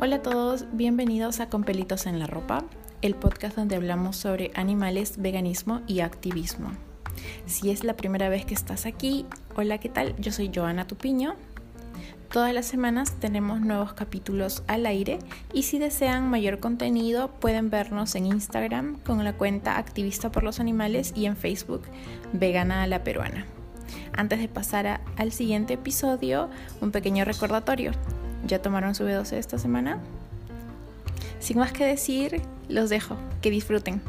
Hola a todos, bienvenidos a Con Pelitos en la Ropa, el podcast donde hablamos sobre animales, veganismo y activismo. Si es la primera vez que estás aquí, hola, ¿qué tal? Yo soy Joana Tupiño. Todas las semanas tenemos nuevos capítulos al aire y si desean mayor contenido pueden vernos en Instagram con la cuenta Activista por los Animales y en Facebook Vegana a la Peruana. Antes de pasar al siguiente episodio, un pequeño recordatorio. ¿Ya tomaron su B12 esta semana? Sin más que decir, los dejo. Que disfruten.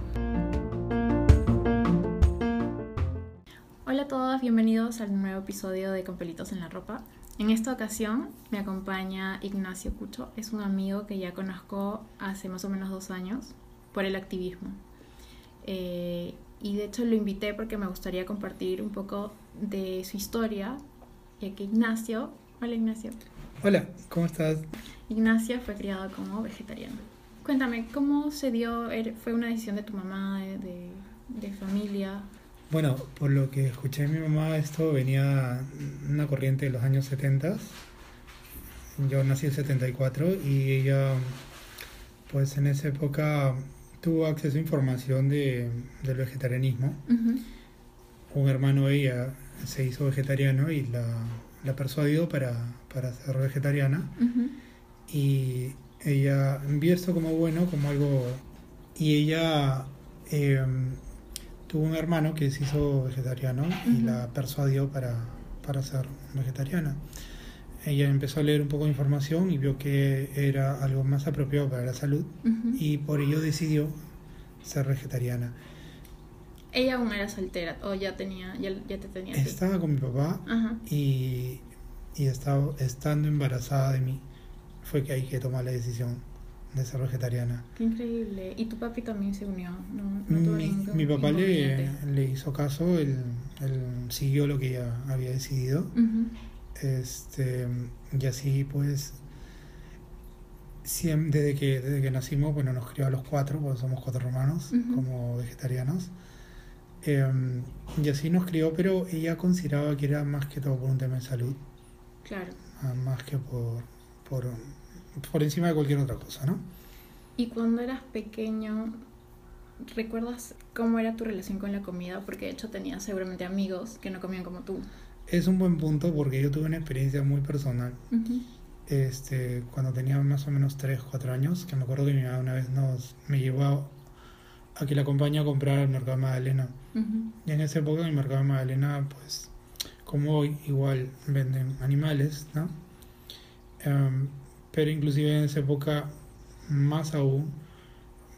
Hola a todos, bienvenidos al nuevo episodio de Con Pelitos en la Ropa. En esta ocasión me acompaña Ignacio Cucho. Es un amigo que ya conozco hace más o menos dos años por el activismo. Eh, y de hecho lo invité porque me gustaría compartir un poco de su historia, ya que Ignacio, hola Ignacio. Hola, ¿cómo estás? Ignacio fue criado como vegetariano. Cuéntame, ¿cómo se dio? ¿Fue una decisión de tu mamá, de, de, familia? Bueno, por lo que escuché de mi mamá, esto venía una corriente de los años 70. Yo nací en 74 y ella, pues en esa época tuvo acceso a información de, del vegetarianismo. Un hermano de ella se hizo vegetariano y la, la persuadió para, para ser vegetariana. Y ella vio esto como bueno, como algo... Y ella em, tuvo un hermano que se hizo vegetariano y la persuadió para, para ser vegetariana. Ella empezó a leer un poco de información y vio que era algo más apropiado para la salud y por ello decidió ser vegetariana. ¿Ella aún era soltera o ya tenía ya, te tenía? Estaba con mi papá y, y estaba, estando embarazada de mí fue que hay que tomar la decisión de ser vegetariana. Qué increíble. ¿Y tu papi también se unió? ¿No, mi, papá le, le, hizo caso, él, siguió lo que ella había decidido. este, y así pues desde que, desde que nacimos, bueno, nos crió a los cuatro, porque somos cuatro hermanos, como vegetarianos. Em, y así nos crió, pero ella consideraba que era más que todo por un tema de salud. Claro. Ah, más que por, por, por encima de cualquier otra cosa, ¿no? Y cuando eras pequeño, ¿recuerdas cómo era tu relación con la comida? Porque de hecho tenías seguramente amigos que no comían como tú. Es un buen punto porque yo tuve una experiencia muy personal. este, cuando tenía más o menos 3, 4 años, que me acuerdo que mi mamá una vez nos, me llevó a, que la acompañe a comprar al mercado de Magdalena. Y en esa época en el mercado de Magdalena, pues, como hoy, igual venden animales, ¿no? Em, pero inclusive en esa época, más aún,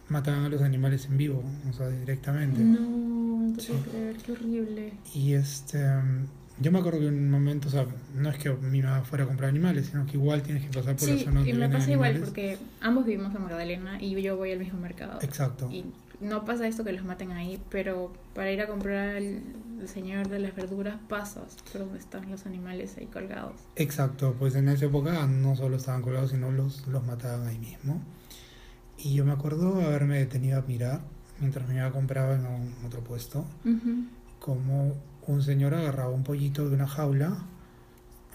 mataban a los animales en vivo, o sea, directamente. No, no puedo creer, qué horrible. Y este... Em, yo me acuerdo que en un momento, o sea, no es que mi mamá fuera a comprar animales, sino que igual tienes que pasar por la zona donde y me pasa igual porque ambos vivimos en Magdalena y yo voy al mismo mercado. Exacto. Y no pasa esto que los maten ahí, pero para ir a comprar el, señor de las verduras pasas por donde están los animales ahí colgados. Exacto, pues en esa época no solo estaban colgados, sino los, los mataban ahí mismo. Y yo me acuerdo haberme detenido a mirar mientras mi mamá compraba en otro puesto, como un señor agarraba un pollito de una jaula,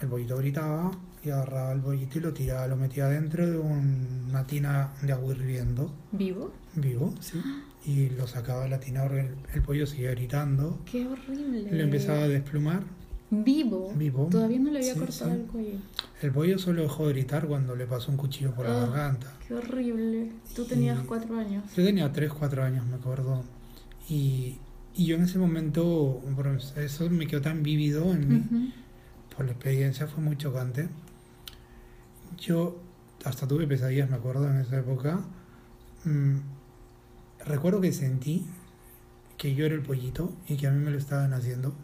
el pollito gritaba y agarraba el pollito y lo tiraba, lo metía dentro de una tina de agua hirviendo. ¿Vivo? Vivo, sí. Y lo sacaba de la tina, el, el pollo seguía gritando. ¡Qué horrible! Lo empezaba a desplumar. ¿Vivo? Vivo. Todavía no le había cortado el cuello. El pollo solo dejó de gritar cuando le pasó un cuchillo por la ah, garganta. ¡Qué horrible! Tú tenías cuatro años. Yo tenía tres, cuatro años, me acuerdo. Y, y yo en ese momento, eso me quedó tan vivido en mí, por la experiencia, fue muy chocante. Yo hasta tuve pesadillas, me acuerdo, en esa época. Mm, recuerdo que sentí que yo era el pollito y que a mí me lo estaban haciendo.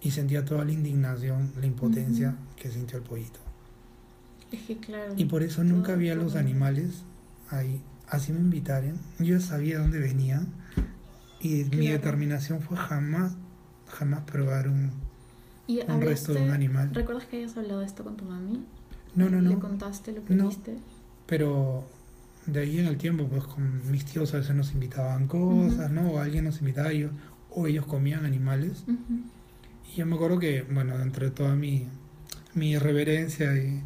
Y sentía toda la indignación, la impotencia que sintió el pollito. Es que claro. Y por eso nunca vi a los animales ahí. Así me invitaron. Yo sabía dónde venían y mi determinación fue jamás, jamás probar un, un resto de un animal. ¿Recuerdas que hayas hablado de esto con tu mami? No, no, no. ¿Le contaste lo que viste? Pero de ahí en el tiempo, pues con mis tíos a veces nos invitaban cosas, ¿no? O alguien nos invitaba ellos, o ellos comían animales. Y yo me acuerdo que, bueno, entre toda mi mi irreverencia y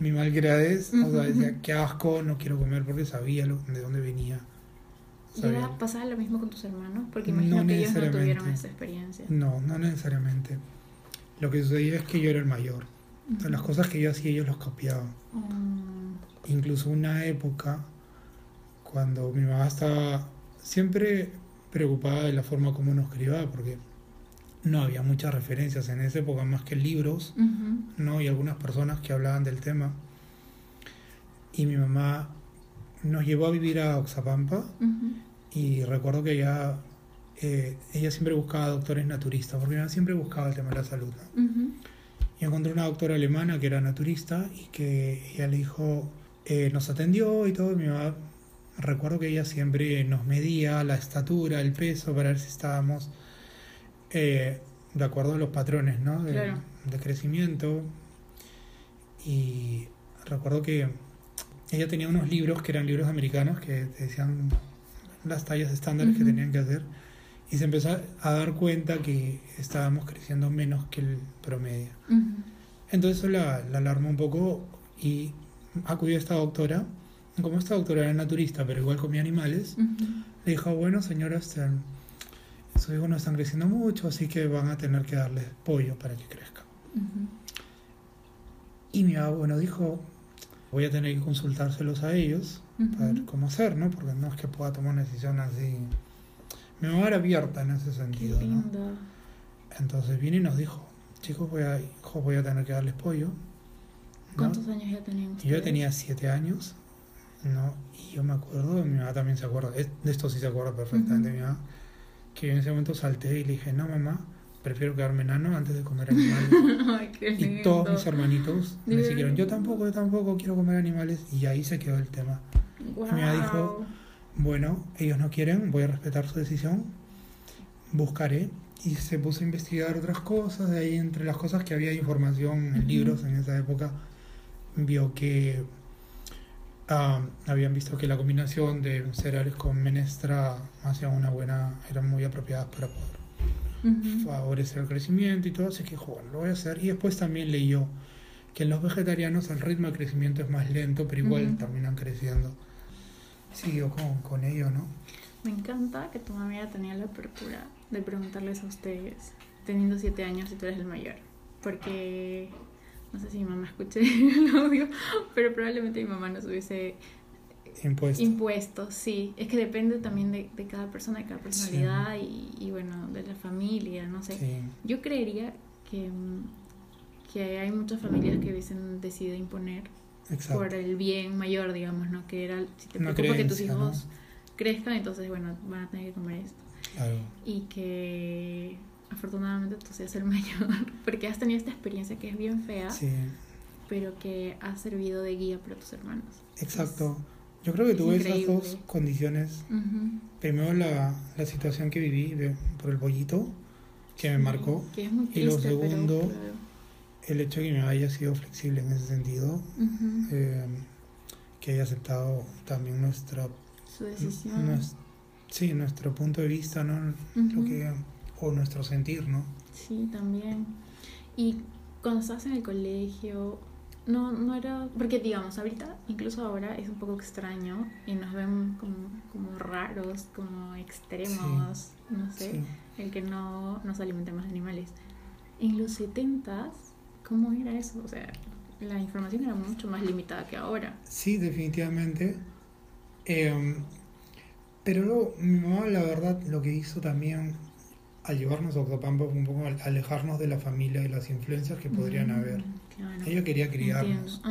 mi malgradez. O sea, decía, qué asco, no quiero comer porque sabía lo, de dónde venía. ¿Y era, pasaba lo mismo con tus hermanos? Porque imagino que ellos no tuvieron esa experiencia. No, no necesariamente. Lo que sucedía es que yo era el mayor. las cosas que yo hacía, ellos los copiaban. Incluso una época, cuando mi mamá estaba siempre preocupada de la forma como nos criaba, porque no había muchas referencias en esa época más que libros, ¿no? Y algunas personas que hablaban del tema. Y mi mamá nos llevó a vivir a Oxapampa y recuerdo que ella, eh, ella siempre buscaba doctores naturistas, porque ella siempre buscaba el tema de la salud. Y encontré una doctora alemana que era naturista y que ella le dijo, eh, nos atendió y todo, mi mamá, recuerdo que ella siempre nos medía la estatura, el peso, para ver si estábamos eh, de acuerdo a los patrones ¿no? de, crecimiento. Y recuerdo que ella tenía unos libros que eran libros americanos que decían las tallas estándares que tenían que hacer y se empezó a dar cuenta que estábamos creciendo menos que el promedio. Entonces eso la, alarmó un poco y acudió a esta doctora. Como esta doctora era naturista, pero igual comía animales, le dijo, bueno señora, sus hijos no están creciendo mucho, así que van a tener que darles pollo para que crezcan. Y mi abuelo dijo, voy a tener que consultárselos a ellos para ver cómo hacer, ¿no? Porque no es que pueda tomar una decisión así. Mi mamá era abierta en ese sentido, ¿no? Entonces vino y nos dijo, chicos, voy a, voy a tener que darles pollo. ¿Cuántos años ya tenían Yo tenía siete años, ¿no? Y yo me acuerdo, mi mamá también se acuerda, de esto sí se acuerda perfectamente, mi mamá que en ese momento salté y le dije, no mamá, prefiero quedarme enano antes de comer animales. y todos mis hermanitos me dijeron, yo tampoco, yo tampoco quiero comer animales. Y ahí se quedó el tema. Y me dijo, bueno, ellos no quieren, voy a respetar su decisión, buscaré. Y se puso a investigar otras cosas, de ahí entre las cosas que había información en libros en esa época, vio que habían visto que la combinación de cereales con menestra hacía una buena, eran muy apropiadas para poder favorecer el crecimiento y todo, así que bueno, lo voy a hacer. Y después también leyó que en los vegetarianos el ritmo de crecimiento es más lento, pero igual terminan creciendo. Siguió con, con ello, ¿no? Me encanta que tu mamá tenía la apertura de preguntarles a ustedes, teniendo siete años y tú eres el mayor, porque no sé si mi mamá escuche el audio, pero probablemente mi mamá nos hubiese impuesto. impuesto, sí. Es que depende también de, de cada persona, de cada personalidad y, y, bueno, de la familia, no sé. Yo creería que, que hay muchas familias que hubiesen decidido imponer por el bien mayor, digamos, ¿no? Que era, si te preocupa que tus hijos crezcan, entonces, bueno, van a tener que comer esto. Claro. Y que afortunadamente tú seas el mayor, porque has tenido esta experiencia que es bien fea, pero que ha servido de guía para tus hermanos. Exacto. Yo creo que tuve esas dos condiciones. Primero la, la, situación que viví por el pollito, que me marcó. y lo segundo, el hecho de que me haya sido flexible en ese sentido, eh, que haya aceptado también nuestra... Su decisión. sí, nuestro punto de vista, ¿no? Lo que o nuestro sentir, ¿no? Sí, también. Y cuando estás en el colegio, no, no era, porque digamos, ahorita, incluso ahora es un poco extraño y nos ven como, como raros, como extremos, no sé, el que no nos alimentemos de animales. En los 70 ¿cómo era eso? O sea, la información era mucho más limitada que ahora. Sí, definitivamente. Em, pero mi mamá, la verdad, lo que hizo también al llevarnos a Octopampa fue un poco alejarnos de la familia y las influencias que podrían mm, haber. Ella quería criarnos.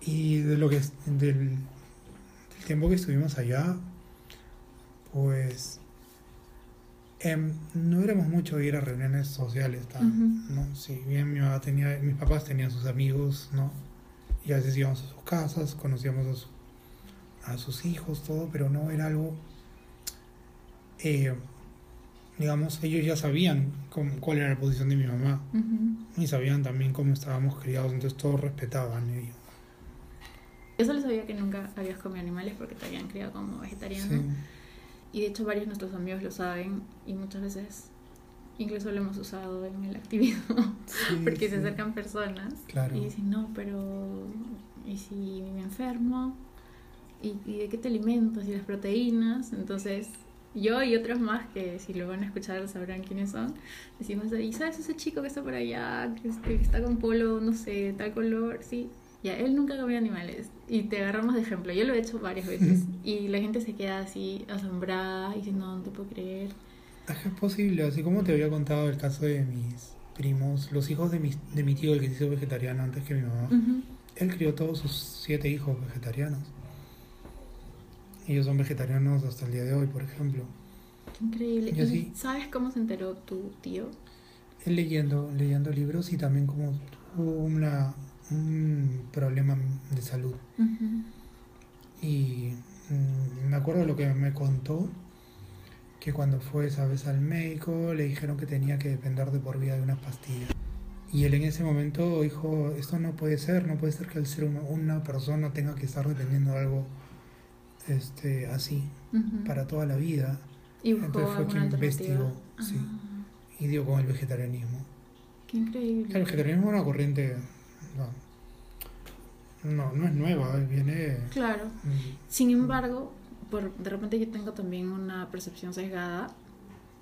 Y de lo que del, del, tiempo que estuvimos allá, pues em, no éramos mucho ir a reuniones sociales, ¿no? Si bien mi mamá tenía, mis papás tenían sus amigos, ¿no? Y a veces íbamos a sus casas, conocíamos a, a sus hijos, todo, pero no era algo eh, digamos, ellos ya sabían cuál era la posición de mi mamá y sabían también cómo estábamos criados, entonces todos respetaban ellos. Yo solo sabía que nunca habías comido animales porque te habían criado como vegetariano. Y de hecho varios de nuestros amigos lo saben y muchas veces incluso lo hemos usado en el activismo, porque se acercan personas y dicen, no, pero ¿y si me enfermo? ¿Y, ¿Y, de qué te alimentas? ¿Y las proteínas? Entonces, yo y otros más que si lo van a escuchar sabrán quiénes son, decimos, ¿y sabes ese chico que está por allá, que, este, está con polo, no sé, tal color? Sí, ya, él nunca comió animales. Y te agarramos de ejemplo. Yo lo he hecho varias veces. y la gente se queda así, asombrada, y dice, no, no te puedo creer. Es posible, así como te había contado el caso de mis primos, los hijos de mi, de mi tío, el que se hizo vegetariano antes que mi mamá. Él crió todos sus siete hijos vegetarianos. Ellos son vegetarianos hasta el día de hoy, por ejemplo. increíble. ¿Y ¿Sabes cómo se enteró tu tío? Él leyendo, leyendo libros y también como tuvo una, un problema de salud. Y mm, me acuerdo lo que me contó, que cuando fue esa vez al médico le dijeron que tenía que depender de por vida de unas pastillas. Y él en ese momento dijo, esto no puede ser, no puede ser que el ser humano, una persona tenga que estar dependiendo de algo este, así para toda la vida. Y Entonces fue quien investigó sí, y dio con el vegetarianismo. Qué increíble. El vegetarianismo es una corriente no, no, es nueva, viene... Claro. Mm. Sin embargo, por, de repente yo tengo también una percepción sesgada,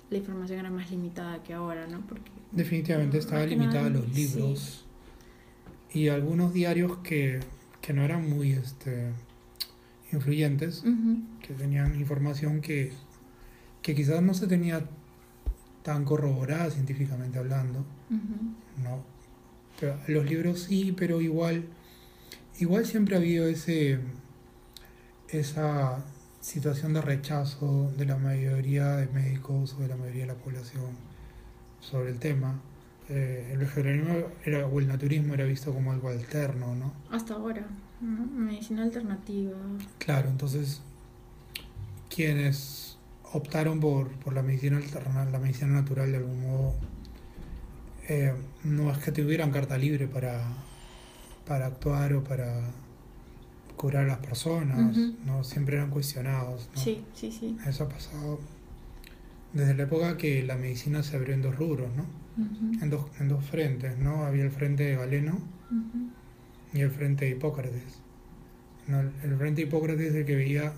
la información era más limitada que ahora, ¿no? Porque Definitivamente estaba limitada a los libros y algunos diarios que, que, no eran muy este, influyentes, que tenían información que, que quizás no se tenía tan corroborada científicamente hablando, ¿no? los libros sí, pero igual, igual siempre ha habido ese, esa situación de rechazo de la mayoría de médicos o de la mayoría de la población sobre el tema. Eh, el vegetarianismo era, o el naturismo era visto como algo alterno, ¿no? Hasta ahora, medicina alternativa. Claro, entonces quienes optaron por, por la medicina alterna, la medicina natural de algún modo eh, no es que tuvieran carta libre para, para actuar o para curar a las personas, ¿no? Siempre eran cuestionados, Sí, sí, sí. Eso ha pasado desde la época que la medicina se abrió en dos rubros, ¿no? en, dos, en dos frentes, ¿no? Había el frente de Galeno y el frente de Hipócrates. El frente de Hipócrates es el que veía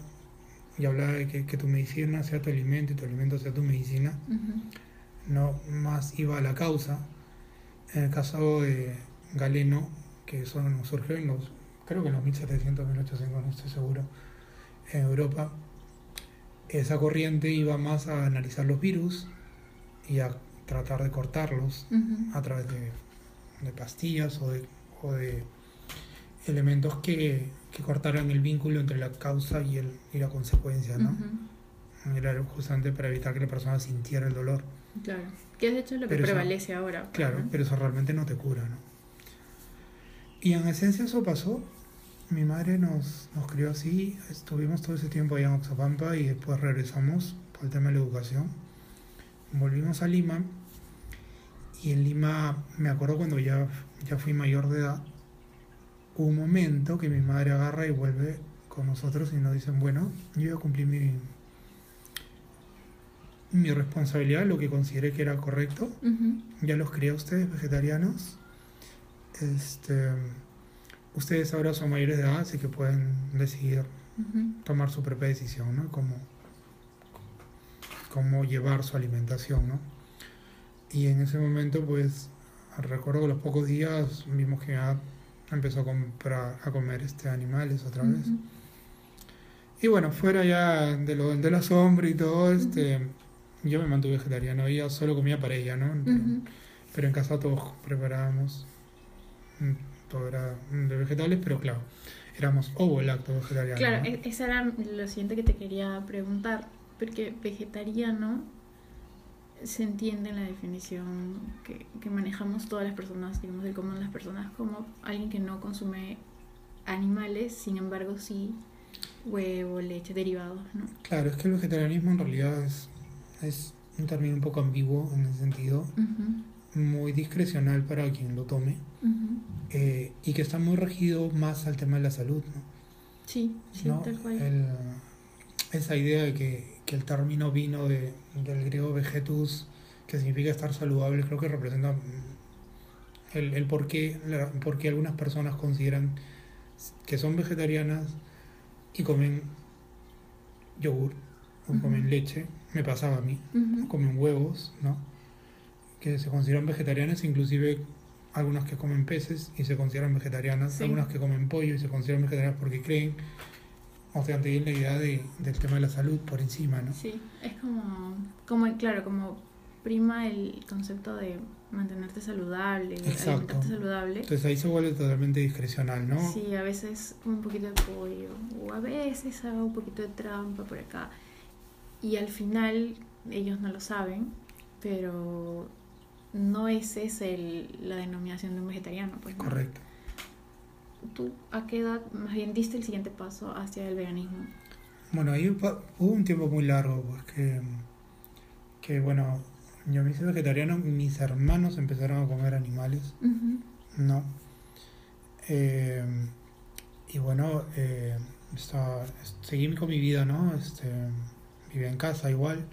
y hablaba de que, que, tu medicina sea tu alimento y tu alimento sea tu medicina. No más iba a la causa en el caso de Galeno, que eso surgió en los, creo que en los 1700, 1800, no estoy seguro, en Europa, esa corriente iba más a analizar los virus y a tratar de cortarlos a través de, pastillas o de, o de elementos que, que, cortaran el vínculo entre la causa y, el, y la consecuencia, ¿no? Era justamente para evitar que la persona sintiera el dolor. Claro. Que de hecho lo que prevalece ahora. Claro, pero eso realmente no te cura, ¿no? Y en esencia eso pasó. Mi madre nos, nos crió así, estuvimos todo ese tiempo allá en Oxapampa y después regresamos por el tema de la educación. Volvimos a Lima y en Lima, me acuerdo cuando ya, ya fui mayor de edad, un momento que mi madre agarra y vuelve con nosotros y nos dicen, bueno, yo ya cumplí mi, mi responsabilidad, lo que consideré que era correcto. Ya los crié a ustedes vegetarianos. Este, ustedes ahora son mayores de edad, así que pueden decidir tomar su propia decisión, ¿no? Cómo, cómo llevar su alimentación, ¿no? Y en ese momento, pues, recuerdo que los pocos días vimos que ya empezó a comprar, a comer este animales otra vez. Y bueno, fuera ya de lo del asombro y todo, este yo me mantuve vegetariano, ella solo comía para ella, ¿no? Pero, en casa todos preparábamos, mm, todo era de vegetales, pero claro, éramos ovo lacto vegetariano. Claro, e-, eso era lo siguiente que te quería preguntar, porque vegetariano se entiende en la definición que, que manejamos todas las personas, digamos, del común las personas, como alguien que no consume animales, sin embargo sí huevo, leche, derivados, ¿no? Claro, es que el vegetarianismo en realidad es es un término un poco ambiguo en ese sentido, muy discrecional para quien lo tome eh, y que está muy regido más al tema de la salud. ¿no? Sí, sí, tal cual. esa idea de que, que, el término vino de, del griego vegetus, que significa estar saludable, creo que representa mm, el, el por, qué, la- por qué algunas personas consideran que son vegetarianas y comen yogur o comen leche, me pasaba a mí, comen huevos, ¿no? Que se consideran vegetarianas, inclusive algunas que comen peces y se consideran vegetarianas, Sí. algunas que comen pollo y se consideran vegetarianas porque creen, o sea, tienen la idea de, del tema de la salud por encima, ¿no? Sí, es como, como, claro, como prima el concepto de mantenerte saludable, Exacto. alimentarte saludable. Entonces ahí se vuelve totalmente discrecional, ¿no? Sí, a veces un poquito de pollo, o a veces hago un poquito de trampa por acá. Y al final ellos no lo saben, pero no esa es el, la denominación de un vegetariano. Pues, ¿no? ¿Tú a qué edad más bien diste el siguiente paso hacia el veganismo? Bueno, ahí hubo un tiempo muy largo porque, que bueno, yo me hice vegetariano, mis hermanos empezaron a comer animales, ¿no? Eh, y bueno, eh, estaba- seguí con mi vida, ¿no? Este, vivía en casa igual,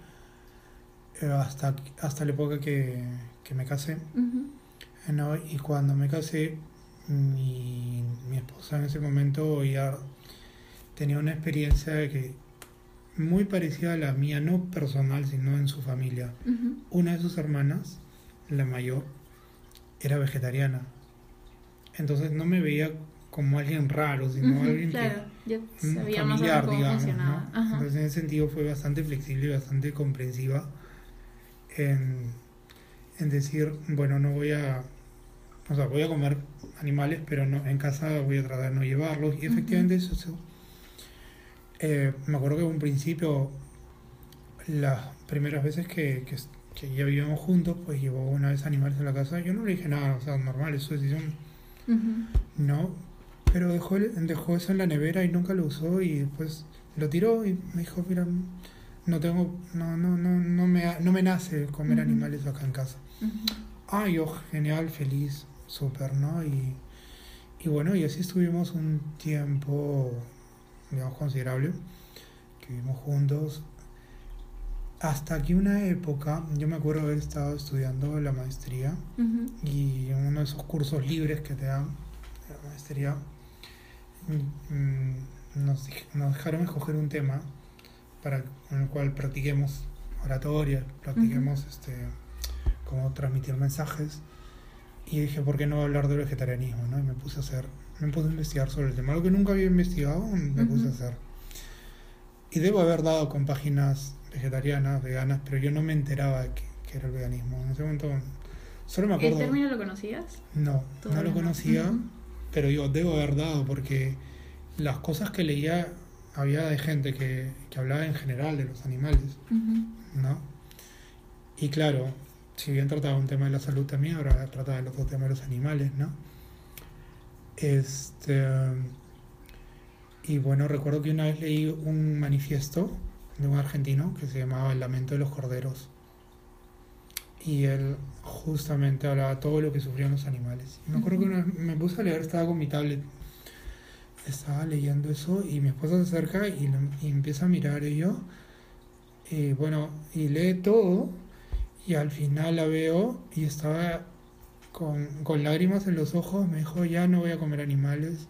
eh, hasta, hasta la época que, que me casé, ¿no? Y cuando me casé, mi, mi esposa en ese momento ya tenía una experiencia de que muy parecida a la mía, no personal, sino en su familia. ujú. Una de sus hermanas, la mayor, era vegetariana. Entonces no me veía como alguien raro, sino Ujú, alguien claro, que familiar, digamos. ¿no? Entonces en ese sentido fue bastante flexible y bastante comprensiva en, en decir, bueno, no voy a, o sea, voy a comer animales, pero no en casa voy a tratar de no llevarlos. Y efectivamente eso, eso, eh, me acuerdo que en un principio, las primeras veces que, que, que ya vivíamos juntos, pues llevó una vez animales a la casa, yo no le dije nada, o sea, normal, es su decisión. No, pero dejó, dejó eso en la nevera y nunca lo usó y después lo tiró y me dijo, mira, no tengo, no, no, no, no me, no me nace comer animales acá en casa. Ujú. Ah, yo genial, feliz, súper, ¿no? Y, y bueno, y así estuvimos un tiempo, digamos, considerable, que vivimos juntos. Hasta que una época, yo me acuerdo haber estado estudiando la maestría y en uno de esos cursos libres que te dan de la maestría mm, nos, dij- nos dejaron escoger un tema para con el cual practiquemos oratoria, practiquemos este cómo transmitir mensajes y dije por qué no hablar del vegetarianismo ¿no? y me puse a hacer me puse a investigar sobre el tema algo que nunca había investigado me puse a Ujú. hacer y debo haber dado con páginas vegetarianas veganas pero yo no me enteraba que, que era el veganismo en ese momento solo me ¿El acuerdo término lo conocías? no, no lo conocía, pero digo, debo haber dado porque las cosas que leía había de gente que, que hablaba en general de los animales, Ujú. ¿no? Y claro, si bien trataba un tema de la salud también, ahora trataba el otro tema de los animales, ¿no? Este, y bueno, recuerdo que una vez leí un manifiesto de un argentino que se llamaba El lamento de los corderos. Y él justamente hablaba todo lo que sufrían los animales. Y me acuerdo que una vez me puse a leer, estaba con mi tablet, estaba leyendo eso y mi esposa se acerca y, y empieza a mirar y yo, y bueno, y lee todo y al final la veo y estaba con, con lágrimas en los ojos, me dijo, ya no voy a comer animales.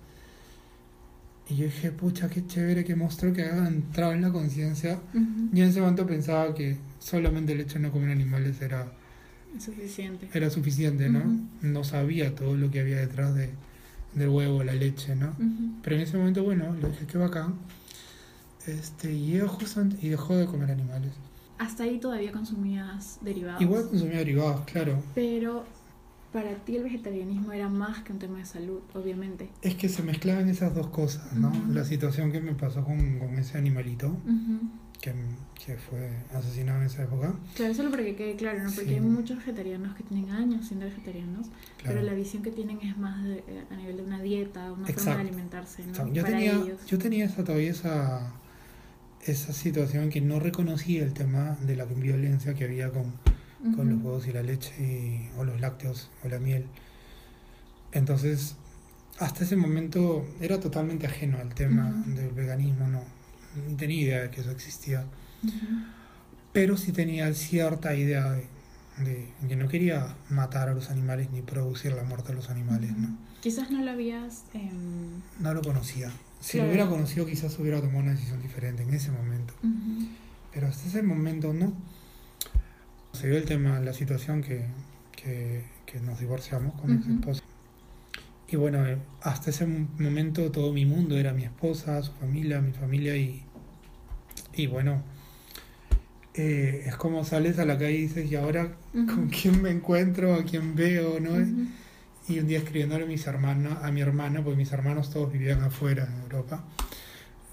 Y yo dije, pucha, qué chévere, qué monstruo que haya entrado en la conciencia. Y en ese momento pensaba que solamente el hecho de no comer animales era, suficiente. era suficiente, ¿no? No sabía todo lo que había detrás de, del huevo, la leche, ¿no? Pero en ese momento, bueno, le dije, qué bacán. Este, y, y dejó de comer animales. Hasta ahí todavía consumías derivados. Igual consumía derivados, claro. Pero para ti el vegetarianismo era más que un tema de salud, obviamente. Es que se mezclaban esas dos cosas, ¿no? Ujú. La situación que me pasó con, con ese animalito, Ujú. que, que fue asesinado en esa época. Claro, solo para que quede claro, ¿no? Porque Sí. hay muchos vegetarianos que tienen años siendo vegetarianos, Claro. pero la visión que tienen es más de- eh, a nivel de una dieta, una forma Exacto. de alimentarse, ¿no? Yo para tenía, ellos. yo tenía esa, todavía esa, esa situación que no reconocía el tema de la violencia que había con, con los huevos y la leche y- o los lácteos o la miel. Entonces, hasta ese momento era totalmente ajeno al tema del veganismo, no, tenía idea de que eso existía, pero sí tenía cierta idea de, de que no quería matar a los animales ni producir la muerte de los animales, ¿no? Quizás no lo habías... em, No lo conocía. Si Claro. lo hubiera conocido quizás hubiera tomado una decisión diferente en ese momento. ujú, Pero hasta ese momento no. Se dio el tema, la situación que, que, que nos divorciamos con mi Ujú. esposa. Y bueno, eh, hasta ese momento todo mi mundo era mi esposa, su familia, mi familia y, y bueno, eh, es como sales a la calle y dices, ¿y ahora con quién me encuentro? ¿A quién veo? ¿no? Y un día escribiéndole a, mis hermanos, a mi hermana, porque mis hermanos todos vivían afuera en Europa,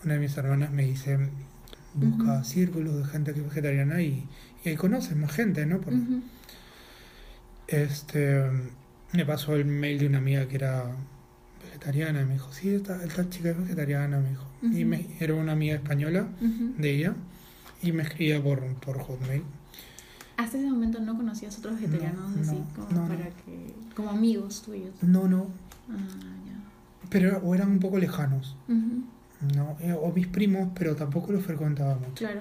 una de mis hermanas me dice, busca círculos de gente que es vegetariana y, y ahí conoces más gente, ¿no? Ujú. este, me pasó el mail de una amiga que era vegetariana, me dijo, sí, esta, esta chica es vegetariana, me dijo. Y me, era una amiga española de ella y me escribía por, por Hotmail. Hasta ese momento no conocías otros vegetarianos No, así, no, como no, para que... como amigos tuyos. No, no, Ah, ya. pero o eran un poco lejanos, ¿no? Eh, O mis primos, pero tampoco los frecuentaba mucho. Claro.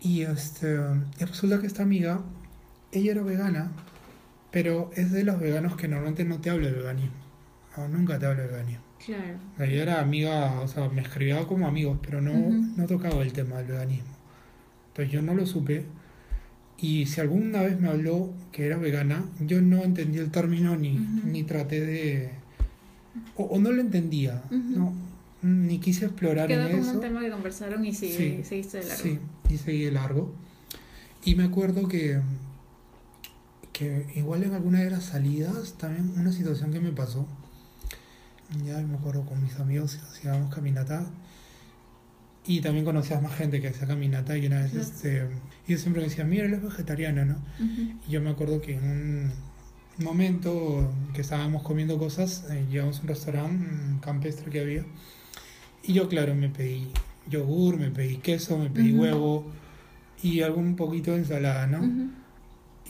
Y, este, y resulta que esta amiga, ella era vegana, pero es de los veganos que normalmente no te habla de veganismo. No, nunca te habla de veganismo. Claro. Era amiga, o sea, me escribía como amigos, pero no, no tocaba el tema del veganismo. Entonces yo no lo supe. Y si alguna vez me habló que era vegana, yo no entendí el término ni, ni traté de... O, o no lo entendía, no, ni quise explorar Quedó en como eso. un tema que conversaron y sigue, Sí, seguiste de largo. Sí, y seguí de largo. Y me acuerdo que, que igual en alguna de las salidas, también una situación que me pasó, ya me acuerdo con mis amigos hacíamos caminata y también conocías más gente que hacía caminata y una vez Claro. este, ellos siempre me decían, mira, él es vegetariano, ¿no? Y yo me acuerdo que en un momento que estábamos comiendo cosas, eh, llegamos a un restaurante un campestre que había. Y yo, claro, me pedí yogur, me pedí queso, me pedí huevo y algún poquito de ensalada, ¿no? ujú.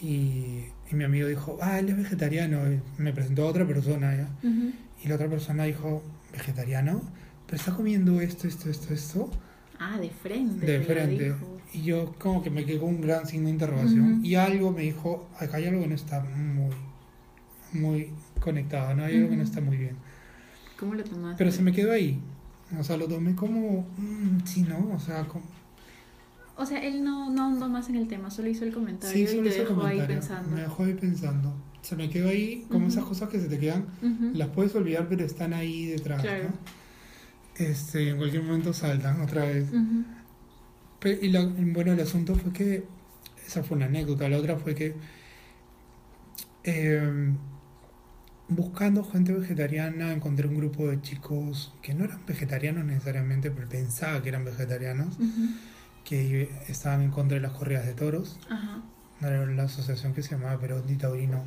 y, y mi amigo dijo, ah, él es vegetariano. Y me presentó a otra persona, ¿ya? Y la otra persona dijo, ¿vegetariano? Pero está comiendo esto, esto, esto, esto. Ah, de frente. De frente. Y yo como que me quedé con un gran signo de interrogación. Y algo me dijo, acá hay algo que no está muy, muy conectado, ¿no? Hay algo que no está muy bien. ¿Cómo lo tomaste? Pero se me quedó ahí. O sea, lo tomé como, mm, sí, ¿no? O sea, como, O sea, él no, no ahondó más en el tema, solo hizo el comentario sí, y te dejó ahí pensando. Me dejó ahí pensando. Se me quedó ahí como esas cosas que se te quedan. Las puedes olvidar, pero están ahí detrás, Claro. ¿no? Este, en cualquier momento saltan otra vez. Y la- bueno, el asunto fue que, esa fue una anécdota, la otra fue que eh, buscando gente vegetariana encontré un grupo de chicos que no eran vegetarianos necesariamente, pero pensaba que eran vegetarianos, que estaban en contra de las corridas de toros. Ajá. Era la asociación que se llamaba Perotti Taurino,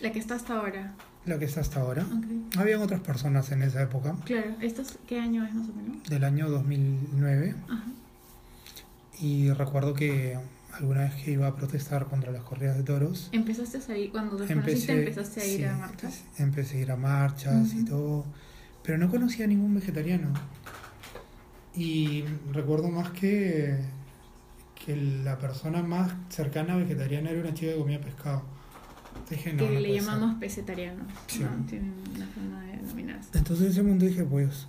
La que está hasta ahora. la que está hasta ahora. Ok. Habían otras personas en esa época, Claro, ¿esto es- qué año es más o menos? del año 2009. Ajá. Y recuerdo que alguna vez que iba a protestar contra las corridas de toros, Empezaste a salir, cuando te empezaste a ir sí, a marchas. empecé- a ir a marchas y todo, pero no conocía a ningún vegetariano. Y recuerdo más que, que la persona más cercana a vegetariana era una chica que comía pescado. Dije, no, que no le llamamos pesetariano. Sí. ¿no? Tienen una forma de denominarse. ser. Entonces en ese momento dije, pues,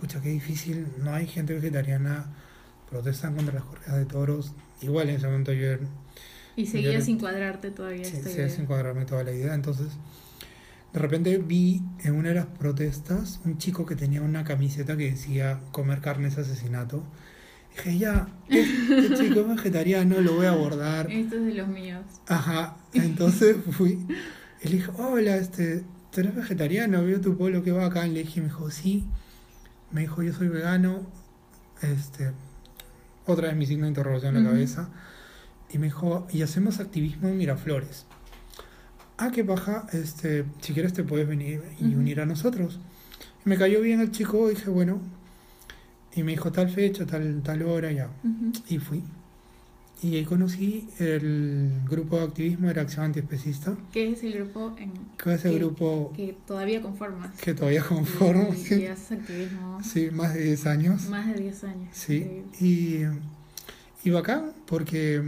pucha, qué difícil, no hay gente vegetariana, protestan contra las corridas de toros. Igual en ese momento yo Y seguías Yo- sin cuadrarte todavía Sí, idea. sin cuadrarme toda la idea. Entonces, de repente vi en una de las protestas un chico que tenía una camiseta que decía comer carne es asesinato. Dije, ya, este chico es vegetariano, lo voy a abordar. Esto es de los míos. Ajá, entonces fui. Y le dije, hola, este, ¿tú eres vegetariano? Veo tu polo que va acá. Y le dije, me dijo, sí. Me dijo, yo soy vegano. Este, otra vez mi signo de interrogación en la cabeza. Y me dijo, y hacemos activismo en Miraflores. Ah, qué paja, este, si quieres te puedes venir y unir a nosotros. Y me cayó bien el chico, dije, bueno. Y me dijo tal fecha, tal, tal hora, ya. Y fui. Y ahí conocí el grupo de activismo de la acción antiespecista, ¿Qué es el grupo en que es el que- grupo que todavía conformas? que todavía conformo, Y, sí, y haces activismo sí, más de 10 años. más de 10 años. Sí, y, y bacán, porque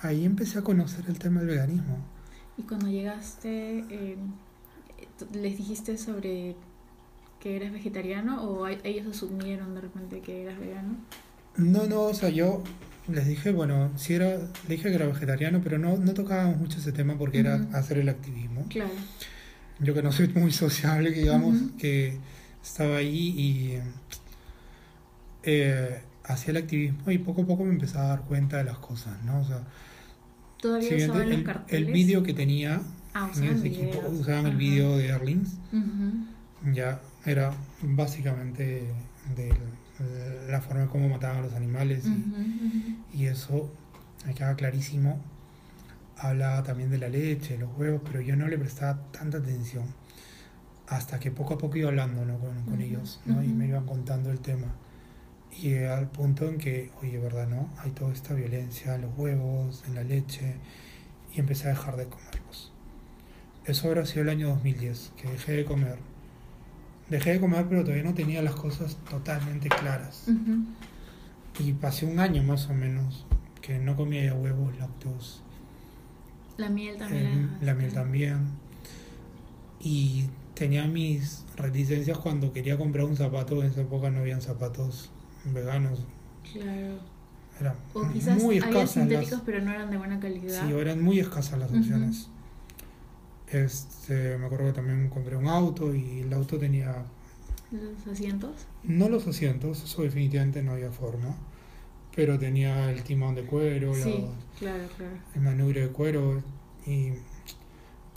ahí empecé a conocer el tema del veganismo. Y cuando llegaste, eh, ¿les dijiste sobre que eras vegetariano o ellos asumieron de repente que eras vegano? No, no, o sea, yo les dije, bueno, sí era, dije que era vegetariano, pero no, no tocábamos mucho ese tema porque era hacer el activismo. Claro. Yo que no soy muy sociable, digamos, que estaba ahí y eh, hacía el activismo y poco a poco me empezaba a dar cuenta de las cosas, ¿no? O sea, ¿Todavía usaban el, los el vídeo que tenía ah, en ese equipo, usaban el vídeo de Erlings, ya era básicamente de la forma en cómo mataban a los animales y, y eso me quedaba clarísimo. Hablaba también de la leche, los huevos, pero yo no le prestaba tanta atención hasta que poco a poco iba hablando con, con ellos ¿no? y me iban contando el tema. Y al punto en que, oye, ¿verdad? ¿No? Hay toda esta violencia en los huevos, en la leche, y empecé a dejar de comerlos. Eso habrá sido el año 2010, que dejé de comer. Dejé de comer, pero todavía no tenía las cosas totalmente claras. Y pasé un año más o menos que no comía ya huevos, lácteos. La miel también. la miel también. Y tenía mis reticencias cuando quería comprar un zapato. En esa época no habían zapatos veganos. Claro. Eran o quizás muy escasas. sintéticos, pero no eran de buena calidad. Sí, eran muy escasas las opciones. Este, me acuerdo que también compré un auto y el auto tenía... ¿Los asientos? No los asientos, eso definitivamente no había forma. Pero tenía el timón de cuero, sí, claro, claro. el manubrio de cuero y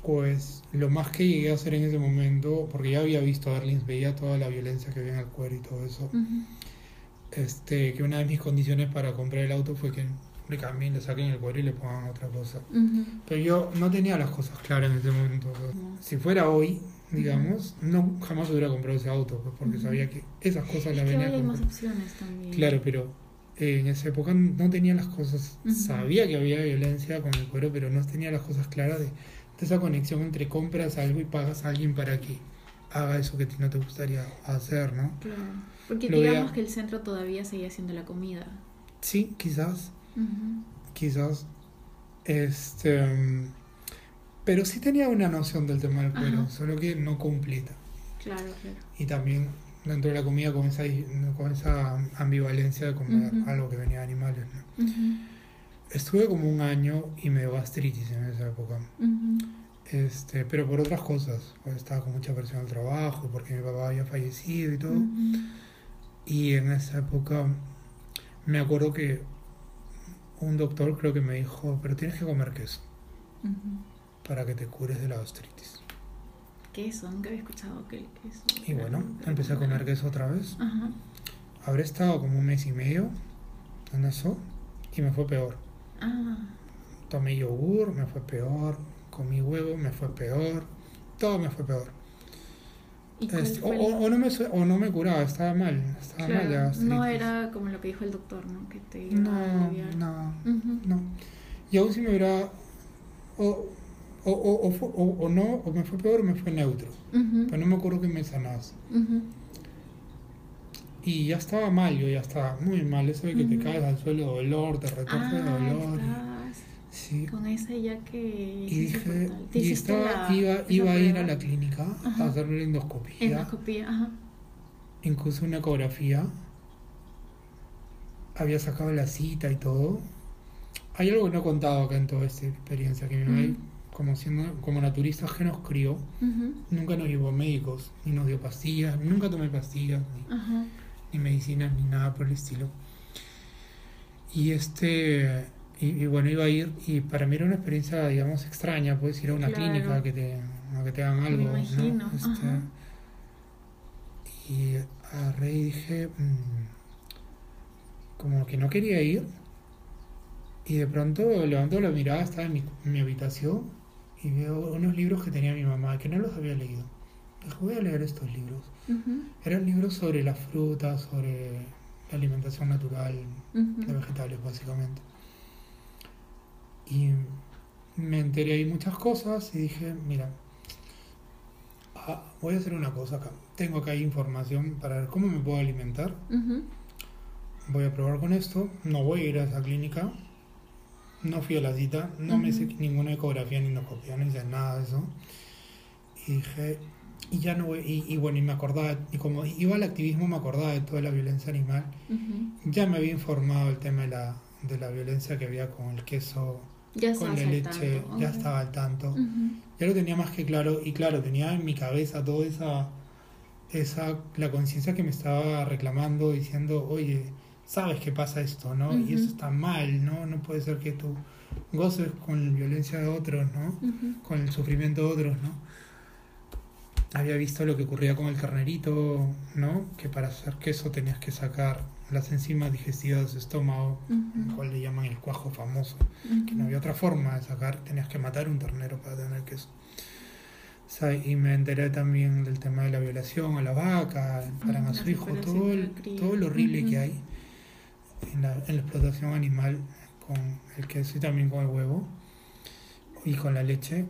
pues lo más que llegué a hacer en ese momento, porque ya había visto a Erlings, veía toda la violencia que había en el cuero y todo eso este, que una de mis condiciones para comprar el auto fue que le cambien, le saquen el cuero y le pongan otra cosa. Pero yo no tenía las cosas claras en ese momento. Si fuera hoy, digamos, no jamás hubiera comprado ese auto, pues, porque sabía que esas cosas las venía hay más opciones también. Claro, pero eh, en esa época no tenía las cosas, sabía que había violencia con el cuero, pero no tenía las cosas claras de, de esa conexión entre compras algo y pagas a alguien para que haga eso que no te gustaría hacer, ¿no? Claro. Porque digamos que el centro todavía seguía haciendo la comida. Sí, quizás. Quizás. Este. Pero sí tenía una noción del tema del cuero, solo que no completa. Claro, claro. Y también dentro de la comida con esa, con esa ambivalencia de comer algo que venía de animales. ¿no? Estuve como un año y me dio gastritis en esa época. Este, pero por otras cosas, pues estaba con mucha presión al trabajo, porque mi papá había fallecido y todo. Y en esa época me acuerdo que un doctor creo que me dijo, pero tienes que comer queso para que te cures de la gastritis. Queso, nunca había escuchado que el queso. Y bueno, empecé a comer queso otra vez. Habré estado como un mes y medio en eso y me fue peor. Ah. Tomé yogur, me fue peor. Comí huevo, me fue peor. Todo me fue peor. Este, o, no me, o no me curaba, estaba mal. Estaba mal ya, no era como lo que dijo el doctor, ¿no? Que te iba no, a no, no. Y aún si me hubiera. O, o, o, o, no, o me fue peor o me fue neutro. Pero no me acuerdo que me sanase. Y ya estaba mal, yo ya estaba muy mal. Eso de que te caes al suelo de dolor, te retorce de ah, Con ese ya que... Y dije, y estaba, iba, iba a ir a la clínica a hacerme una endoscopía. Endoscopía, ajá. Incluso una ecografía. Había sacado la cita y todo. Hay algo que no he contado acá en toda esta experiencia, que mi como siendo como naturistas que nos crió, nunca nos llevó médicos, ni nos dio pastillas, nunca tomé pastillas, ni, ni medicinas, ni nada por el estilo. Y este y, bueno, iba a ir y para mí era una experiencia, digamos, extraña, puedes ir a una clínica que te, que te hagan algo. Me imagino. Este, y a Rey dije, mm, como que no quería ir. Y de pronto levanto la mirada, estaba en mi, mi habitación y veo unos libros que tenía mi mamá, que no los había leído. Dije, voy a leer estos libros. Eran libros sobre las frutas, sobre la alimentación natural de vegetales, básicamente. Y me enteré ahí muchas cosas y dije, mira, ah, voy a hacer una cosa acá. Tengo acá información para ver cómo me puedo alimentar. Voy a probar con esto. No voy a ir a esa clínica. no fui a la cita, no me hice ninguna ecografía ni copia, ni hice nada de eso. Y dije, y ya no voy, y, bueno, y me acordaba, y como iba al activismo me acordaba de toda la violencia animal. Ya me había informado el tema de la, de la violencia que había con el queso, con la leche, ya estaba al tanto. Ya lo tenía más que claro, y claro, tenía en mi cabeza toda esa, esa la conciencia que me estaba reclamando, diciendo, oye, sabes que pasa esto, ¿no? Y eso está mal, ¿no? No puede ser que tú goces con la violencia de otros, ¿no? Con el sufrimiento de otros, ¿no? Había visto lo que ocurría con el carnerito, ¿no? Que para hacer queso tenías que sacar las enzimas digestivas de su estómago, uh cual le llaman el cuajo famoso, que no había otra forma de sacar, tenías que matar un ternero para tener queso. y me enteré también del tema de la violación a la vaca, para a su hijo, todo, todo lo horrible que hay en la, explotación animal con el queso y también con el huevo y con la leche,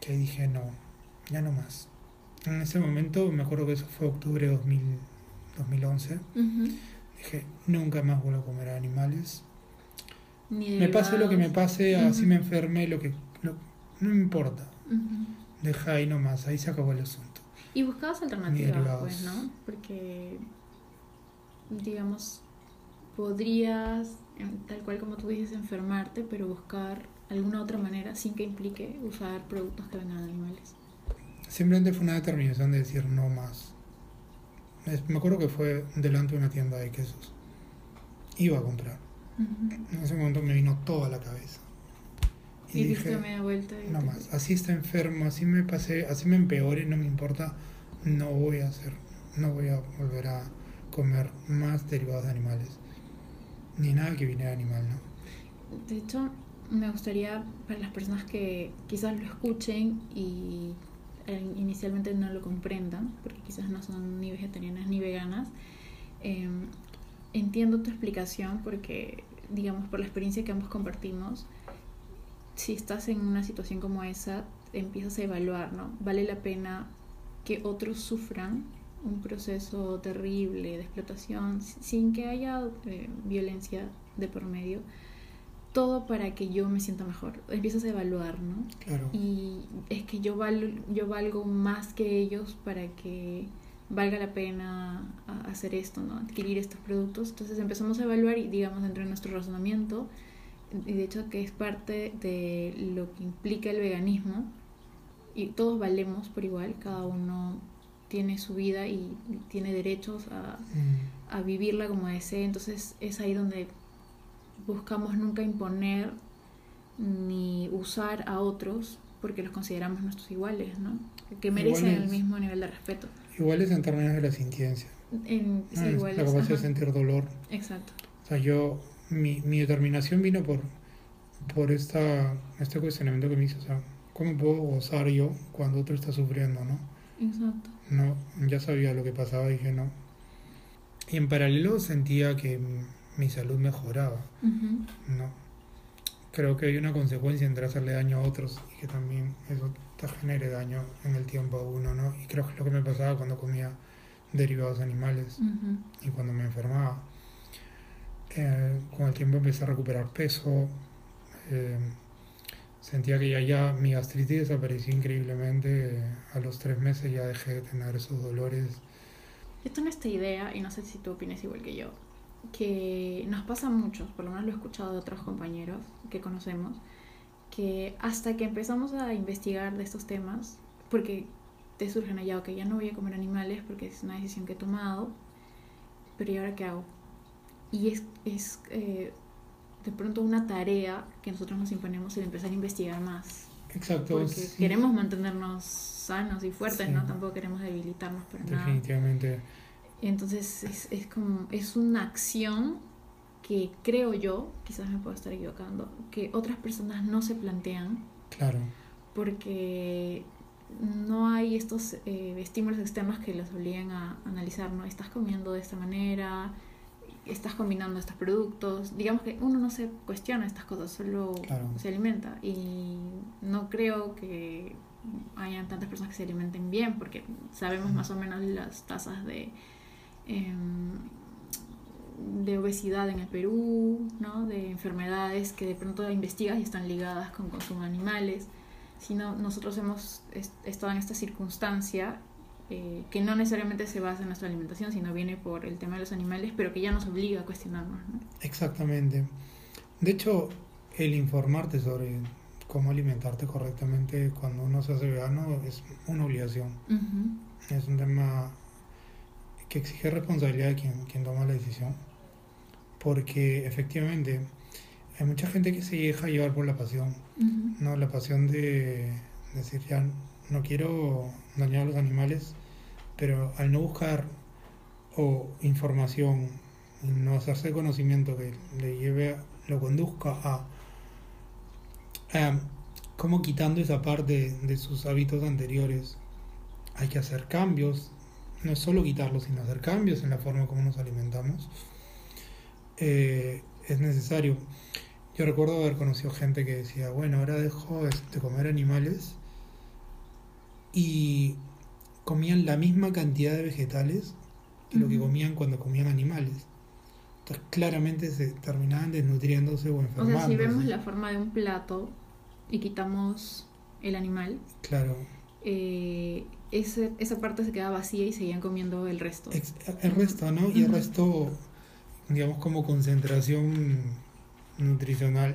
que dije no, ya no más. En ese momento, me acuerdo que eso fue octubre de 2011, dije, nunca más vuelvo a comer animales. me pase lo que me pase, así me enferme, lo que no me importa. Deja ahí nomás, ahí se acabó el asunto. Y buscabas alternativas, pues, ¿no? Porque, digamos, podrías, tal cual como tú dices, enfermarte, pero buscar alguna otra manera sin que implique usar productos que vengan de animales. Simplemente fue una determinación de decir no más. me acuerdo que fue delante de una tienda de quesos. Iba a comprar. En ese momento me vino toda la cabeza. Y, dije, media vuelta no más. Así está enfermo, así me pasé, así me empeore, no me importa. No voy a hacer, no voy a volver a comer más derivados de animales ni nada que viniera animal, ¿no? De hecho, me gustaría para las personas que quizás lo escuchen y inicialmente no lo comprendan, porque quizás no son ni vegetarianas ni veganas, em, entiendo tu explicación porque, digamos, por la experiencia que ambos compartimos, si estás en una situación como esa, empiezas a evaluar, ¿no? ¿Vale la pena que otros sufran un proceso terrible de explotación sin que haya eh, violencia de por medio, todo para que yo me sienta mejor. Empiezas a evaluar, ¿no? Claro. Y es que yo, val, yo valgo más que ellos para que valga la pena hacer esto, ¿no? Adquirir estos productos. Entonces empezamos a evaluar y, digamos, dentro de nuestro razonamiento, y de hecho que es parte de lo que implica el veganismo, y todos valemos por igual, cada uno tiene su vida y tiene derechos a, mm. a, vivirla como desee. Entonces es ahí donde buscamos nunca imponer ni usar a otros porque los consideramos nuestros iguales, ¿no? Que merecen el mismo nivel de respeto. Iguales en términos de la sintiencia. En, ah, la capacidad de sentir dolor. Exacto. O sea, yo, mi, mi determinación vino por, por esta, este cuestionamiento que me hizo. O sea, ¿cómo puedo gozar yo cuando otro está sufriendo, no? Exacto. No, ya sabía lo que pasaba, dije no. Y en paralelo sentía que mi salud mejoraba. No. Creo que hay una consecuencia entre hacerle daño a otros y que también eso te genere daño en el tiempo a uno, ¿no? Y creo que es lo que me pasaba cuando comía derivados animales y cuando me enfermaba. Eh, con el tiempo empecé a recuperar peso. Eh, Sentía que ya, ya mi gastritis desapareció increíblemente. A los tres meses ya dejé de tener esos dolores. Yo tengo esta idea, y no sé si tú opinas igual que yo, que nos pasa mucho, por lo menos lo he escuchado de otros compañeros que conocemos, que hasta que empezamos a investigar de estos temas, porque te surgen allá, ok, ya no voy a comer animales porque es una decisión que he tomado, pero ¿y ahora qué hago? Y es, es eh, de pronto una tarea que nosotros nos imponemos el empezar a investigar más. Exacto. Porque queremos mantenernos sanos y fuertes, ¿no? Tampoco queremos debilitarnos para Definitivamente. nada. Entonces es, es como, es una acción que creo yo, quizás me puedo estar equivocando, que otras personas no se plantean. Claro. Porque no hay estos eh, estímulos externos que los obliguen a analizar, ¿no? Estás comiendo de esta manera, estás combinando estos productos. Digamos que uno no se cuestiona estas cosas, solo se alimenta. Y no creo que hayan tantas personas que se alimenten bien, porque sabemos más o menos las tasas de, em, de obesidad en el Perú, ¿no? de enfermedades que de pronto investigas y están ligadas con consumo de animales, sino nosotros hemos estado en esta circunstancia eh, que no necesariamente se basa en nuestra alimentación, sino viene por el tema de los animales, pero que ya nos obliga a cuestionarnos. ¿no? Exactamente. De hecho, el informarte sobre cómo alimentarte correctamente cuando uno se hace vegano es una obligación. Es un tema que exige responsabilidad de quien, quien toma la decisión. Porque efectivamente hay mucha gente que se deja llevar por la pasión, ¿no? La pasión de decir, ya no quiero dañar a los animales, pero al no buscar o información, no hacerse conocimiento que le lleve, lo conduzca a, a como quitando esa parte de sus hábitos anteriores, hay que hacer cambios, no es solo quitarlos, sino hacer cambios en la forma como nos alimentamos, eh, es necesario. Yo recuerdo haber conocido gente que decía, bueno, ahora dejo de comer animales y comían la misma cantidad de vegetales que lo que comían cuando comían animales. Entonces claramente se terminaban desnutriéndose o enfermándose. O sea, si vemos la forma de un plato y quitamos el animal, claro. Eh, ese, esa parte se queda vacía y seguían comiendo el resto. el resto, ¿no? Y el resto, digamos, como concentración nutricional,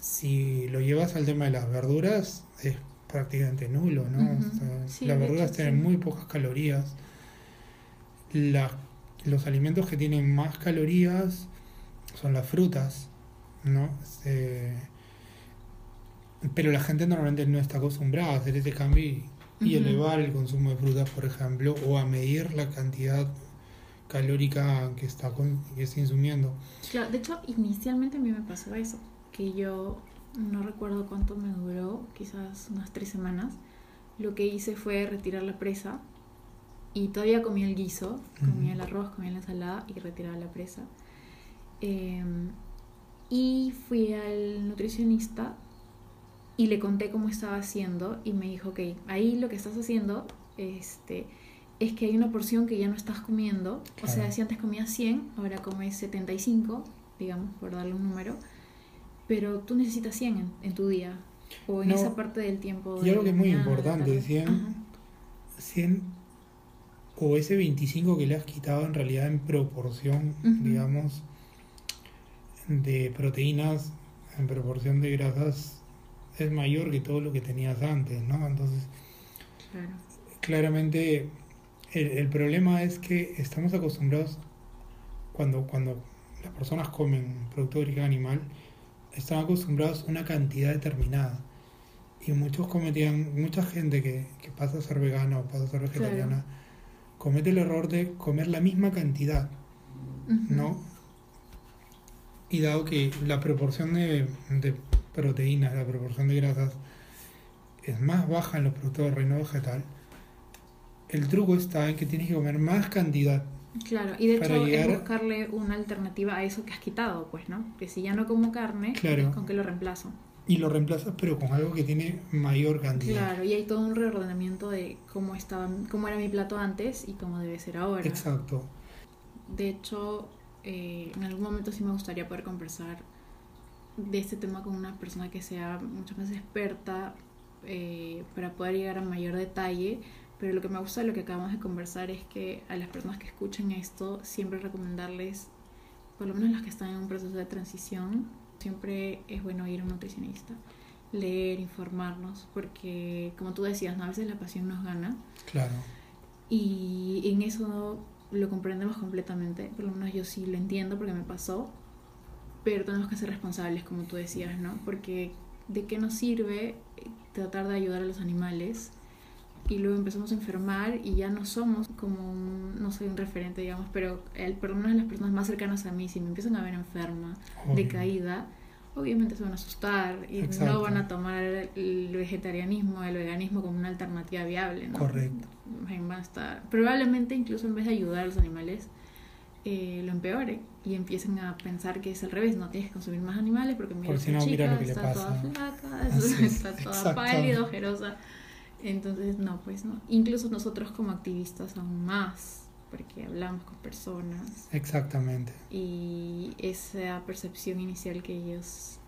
si lo llevas al tema de las verduras, es prácticamente nulo, ¿no? las verduras tienen muy pocas calorías. los alimentos que tienen más calorías son las frutas, ¿no? Eh, pero la gente normalmente no está acostumbrada a hacer ese cambio y, elevar el consumo de frutas, por ejemplo, o a medir la cantidad calórica que está, que está insumiendo. Claro, de hecho, inicialmente a mí me pasó eso, que yo no recuerdo cuánto me duró, quizás unas tres semanas. Lo que hice fue retirar la presa y todavía comía el guiso, comía el arroz, comía la ensalada y retiraba la presa. Em, y fui al nutricionista y le conté cómo estaba haciendo y me dijo, ok, ahí lo que estás haciendo este, es que hay una porción que ya no estás comiendo, o sea, si antes comías 100, ahora comes 75, digamos, por darle un número, pero tú necesitas 100 en, tu día o en esa parte del tiempo. Y algo que es muy importante, 100, 100 o ese 25 que le has quitado en realidad en proporción, digamos, de proteínas, en proporción de grasas, es mayor que todo lo que tenías antes, ¿no? Entonces, claramente el, el, problema es que estamos acostumbrados cuando, cuando las personas comen producto de origen animal, están acostumbrados a una cantidad determinada. Y muchos cometían, mucha gente que, pasa a ser vegana o pasa a ser vegetariana, comete el error de comer la misma cantidad, ¿no? Y dado que la proporción de, de proteínas, la proporción de grasas es más baja en los productos del reino vegetal, el truco está en que tienes que comer más cantidad Claro, y de hecho es buscarle una alternativa a eso que has quitado, pues, ¿no? Que si ya no como carne, ¿con qué lo reemplazo? Y lo reemplazas, pero con algo que tiene mayor cantidad. Claro, y hay todo un reordenamiento de cómo, estaba, cómo era mi plato antes y cómo debe ser ahora. Exacto. De hecho, eh, en algún momento sí me gustaría poder conversar de este tema con una persona que sea mucho más experta eh, para poder llegar a mayor detalle pero lo que me gusta de lo que acabamos de conversar es que a las personas que escuchen esto, siempre recomendarles, por lo menos las que están en un proceso de transición, siempre es bueno ir a un nutricionista, leer, informarnos, porque como tú decías, a veces la pasión nos gana. Claro. Y en eso lo comprendemos completamente, por lo menos yo sí lo entiendo porque me pasó, pero tenemos que ser responsables, como tú decías, ¿no? Porque ¿de qué nos sirve tratar de ayudar a los animales? y luego empezamos a enfermar y ya no somos como un, no soy un referente, digamos, pero el, por lo menos las personas más cercanas a mí, si me empiezan a ver enferma, decaída, obviamente se van a asustar y no van a tomar el vegetarianismo, el veganismo como una alternativa viable, ¿no? Correcto. Van a estar, probablemente incluso en vez de ayudar a los animales, eh, lo empeore y empiecen a pensar que es al revés, no tienes que consumir más animales porque mira, esta chica está toda flaca, está toda pálida, ojerosa. Entonces, no, pues no. Incluso nosotros como activistas aún más. porque hablamos con personas. Exactamente. Y esa percepción inicial que ellos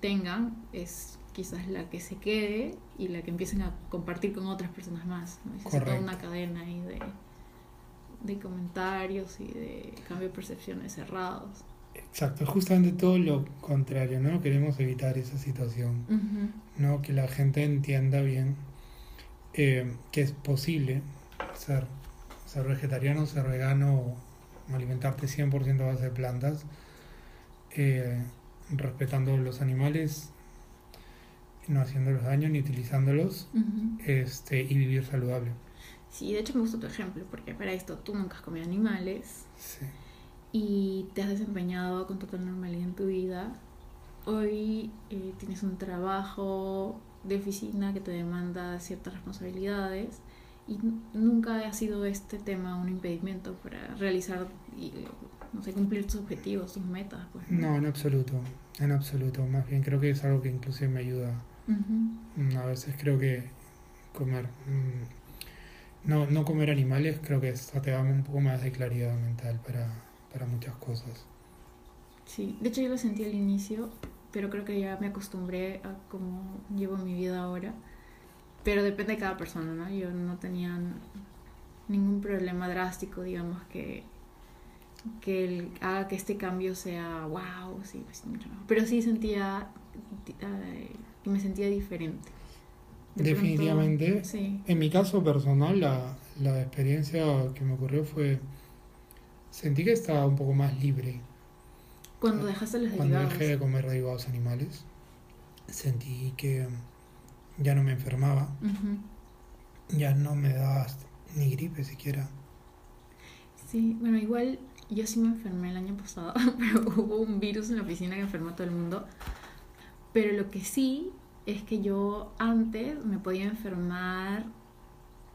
tengan es quizás la que se quede y la que empiecen a compartir con otras personas más. ¿no? Es toda una cadena ahí de, de comentarios y de cambio de percepciones cerrados. Exacto, justamente todo lo contrario, ¿no? Queremos evitar esa situación, ¿no? Que la gente entienda bien eh, que es posible ser, ser vegetariano, ser vegano, alimentarte 100% a base de plantas, eh, respetando los animales, no haciéndolos daño ni utilizándolos, este, y vivir saludable. Sí, de hecho me gusta tu ejemplo, porque para esto tú nunca has comido animales. Sí y te has desempeñado con total normalidad en tu vida. Hoy eh, tienes un trabajo de oficina que te demanda ciertas responsabilidades y nunca ha sido este tema un impedimento para realizar y no sé, cumplir tus objetivos, tus metas. Pues, ¿no? en absoluto, en absoluto. Más bien creo que es algo que inclusive me ayuda. A veces creo que comer, mm, no, no comer animales creo que te da un poco más de claridad mental para para muchas cosas. Sí, de hecho yo lo sentí al inicio, pero creo que ya me acostumbré a cómo llevo mi vida ahora. Pero depende de cada persona, ¿no? Yo no tenía ningún problema drástico, digamos, que, que haga que este cambio sea wow, sí, mucho Pero sí sentía, que me sentía diferente. Definitivamente. sí. En mi caso personal, la, la experiencia que me ocurrió fue Sentí que estaba un poco más libre. Cuando dejaste los derivados. Cuando dejé de comer derivados animales, sentí que ya no me enfermaba. Ya no me daba ni gripe siquiera. Sí, bueno, igual yo sí me enfermé el año pasado, pero hubo un virus en la oficina que enfermó a todo el mundo. Pero lo que sí es que yo antes me podía enfermar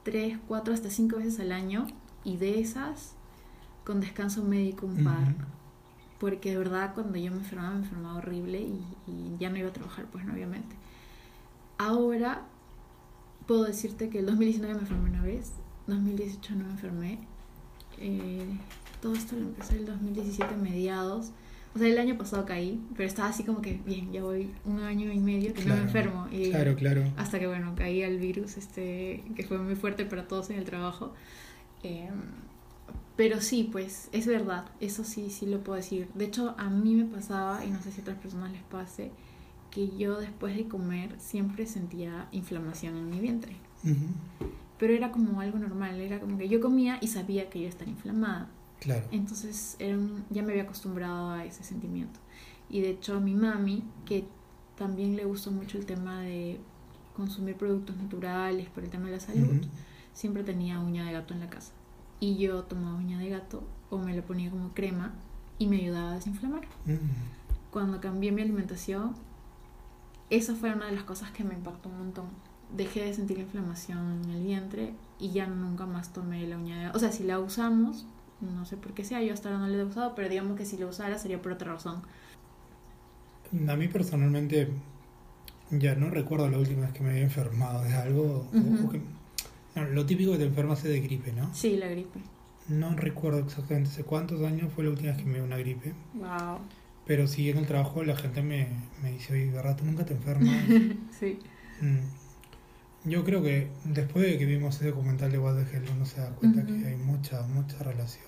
tres, cuatro, hasta cinco veces al año y de esas con descanso médico un par. Porque de verdad cuando yo me enfermaba, me enfermaba horrible y, ya no iba a trabajar, pues no, obviamente. Ahora puedo decirte que el 2019 me enfermé una vez, 2018 no me enfermé. Eh, todo esto lo empecé el 2017 mediados. O sea, el año pasado caí, pero estaba así como que, bien, ya voy un año y medio que no me enfermo. Y claro, claro. Hasta que, bueno, caí al virus, este, que fue muy fuerte para todos en el trabajo. Eh, pero sí, pues es verdad, eso sí, sí lo puedo decir. De hecho, a mí me pasaba, y no sé si a otras personas les pase, que yo después de comer siempre sentía inflamación en mi vientre. Pero era como algo normal, era como que yo comía y sabía que yo estaba inflamada. Claro. Entonces era ya me había acostumbrado a ese sentimiento. Y de hecho, mi mami, que también le gustó mucho el tema de consumir productos naturales por el tema de la salud, siempre tenía uña de gato en la casa y yo tomaba uña de gato o me la ponía como crema y me ayudaba a desinflamar. Mm. Cuando cambié mi alimentación, esa fue una de las cosas que me impactó un montón. Dejé de sentir inflamación en el vientre y ya nunca más tomé la uña de gato. O sea, si la usamos, no sé por qué sea, yo hasta ahora no la he usado, pero digamos que si la usara sería por otra razón. A mí personalmente ya no recuerdo la última vez que me había enfermado de algo. Lo típico que te enfermas es de gripe, ¿no? Sí, la gripe. No recuerdo exactamente hace cuántos años fue la última vez que me dio una gripe. Wow. Pero sí en el trabajo la gente me, me dice, oye, ¿verdad? ¿Tú nunca te enfermas? sí. Mm. Yo creo que después de que vimos ese documental de What the uno se da cuenta que hay mucha, mucha relación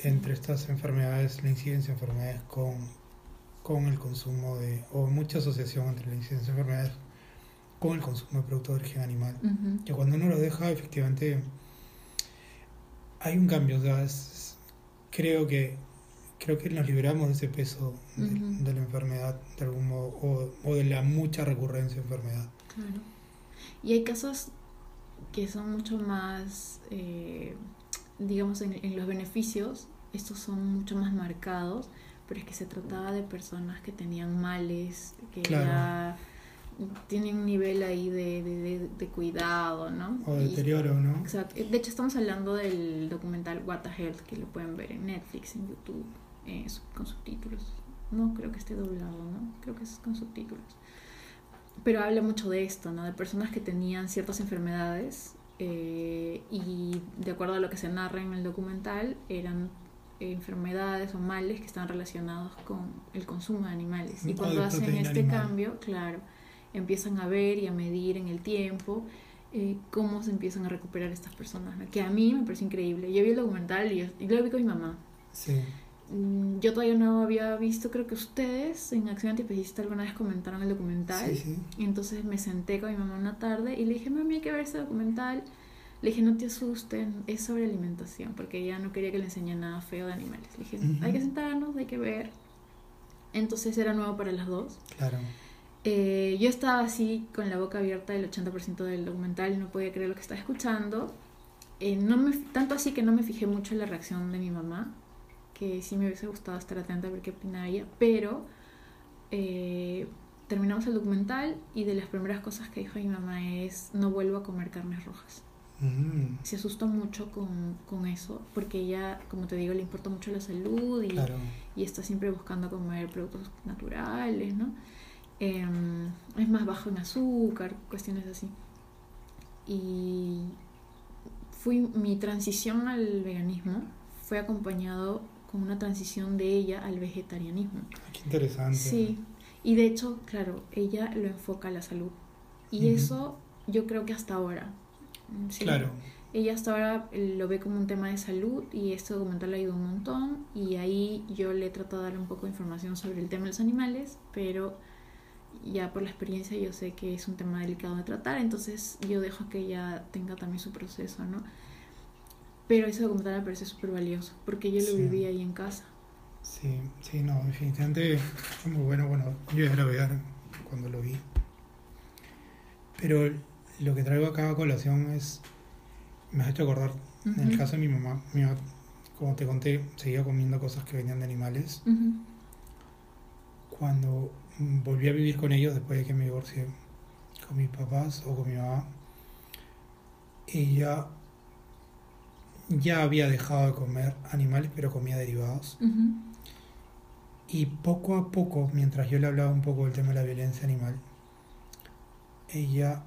entre estas enfermedades, la incidencia de enfermedades con, con el consumo de, o mucha asociación entre la incidencia de enfermedades con el consumo de productos de origen animal. Que cuando uno lo deja, efectivamente, hay un cambio. creo que creo que nos liberamos de ese peso de, la enfermedad de algún modo o, de la mucha recurrencia de enfermedad. Claro. Y hay casos que son mucho más, eh, digamos, en, los beneficios, estos son mucho más marcados, pero es que se trataba de personas que tenían males, que ya tiene un nivel ahí de, de, de, cuidado, ¿no? O deterioro, ¿no? Exacto. De hecho, estamos hablando del documental What the Health, que lo pueden ver en Netflix, en YouTube, eh, con subtítulos. No creo que esté doblado, ¿no? Creo que es con subtítulos. Pero habla mucho de esto, ¿no? De personas que tenían ciertas enfermedades eh, y de acuerdo a lo que se narra en el documental, eran enfermedades o males que están relacionados con el consumo de animales. Y cuando hacen este cambio, claro, empiezan a ver y a medir en el tiempo eh, cómo se empiezan a recuperar estas personas, que a mí me parece increíble. Yo vi el documental y, yo, y lo vi con mi mamá. Sí. Mm, yo todavía no había visto, creo que ustedes en Acción Antifascista alguna vez comentaron el documental. Sí, sí. Y entonces me senté con mi mamá una tarde y le dije, mami, hay que ver ese documental. Le dije, no te asusten, es sobre alimentación, porque ella no quería que le enseñe nada feo de animales. Le dije, hay que sentarnos, hay que ver. Entonces era nuevo para las dos. Claro. Eh, yo estaba así con la boca abierta el 80% del documental, no podía creer lo que estaba escuchando. Eh, no me, tanto así que no me fijé mucho en la reacción de mi mamá, que sí me hubiese gustado estar atenta a ver qué opinaba ella, pero eh, terminamos el documental y de las primeras cosas que dijo mi mamá es no vuelvo a comer carnes rojas. Mm. Se asustó mucho con, con, eso, porque ella, como te digo, le importa mucho la salud y, Claro. y está siempre buscando comer productos naturales, ¿no? Em, es más bajo en azúcar, cuestiones así. Y fui, mi transición al veganismo fue acompañado con una transición de ella al vegetarianismo. Qué interesante. Sí, y de hecho, claro, ella lo enfoca a la salud. Y eso yo creo que hasta ahora. sí. Claro. Ella hasta ahora eh, lo ve como un tema de salud y este documental le ayudó un montón y ahí yo le he tratado de darle un poco de información sobre el tema de los animales, pero ya por la experiencia yo sé que es un tema delicado de tratar, entonces yo dejo que ella tenga también su proceso, ¿no? Pero ese documental me parece súper valioso porque yo lo Sí. viví ahí en casa. Sí, sí, no, definitivamente fue muy bueno. Bueno, yo era vegano cuando lo vi. Pero lo que traigo acá a colación es. Me has hecho acordar, en el caso de mi mamá, mi mamá, como te conté, seguía comiendo cosas que venían de animales. Ujú. Cuando volví a vivir con ellos después de que me divorcié con mis papás o con mi mamá, ella ya había dejado de comer animales, pero comía derivados. Y poco a poco, mientras yo le hablaba un poco del tema de la violencia animal, ella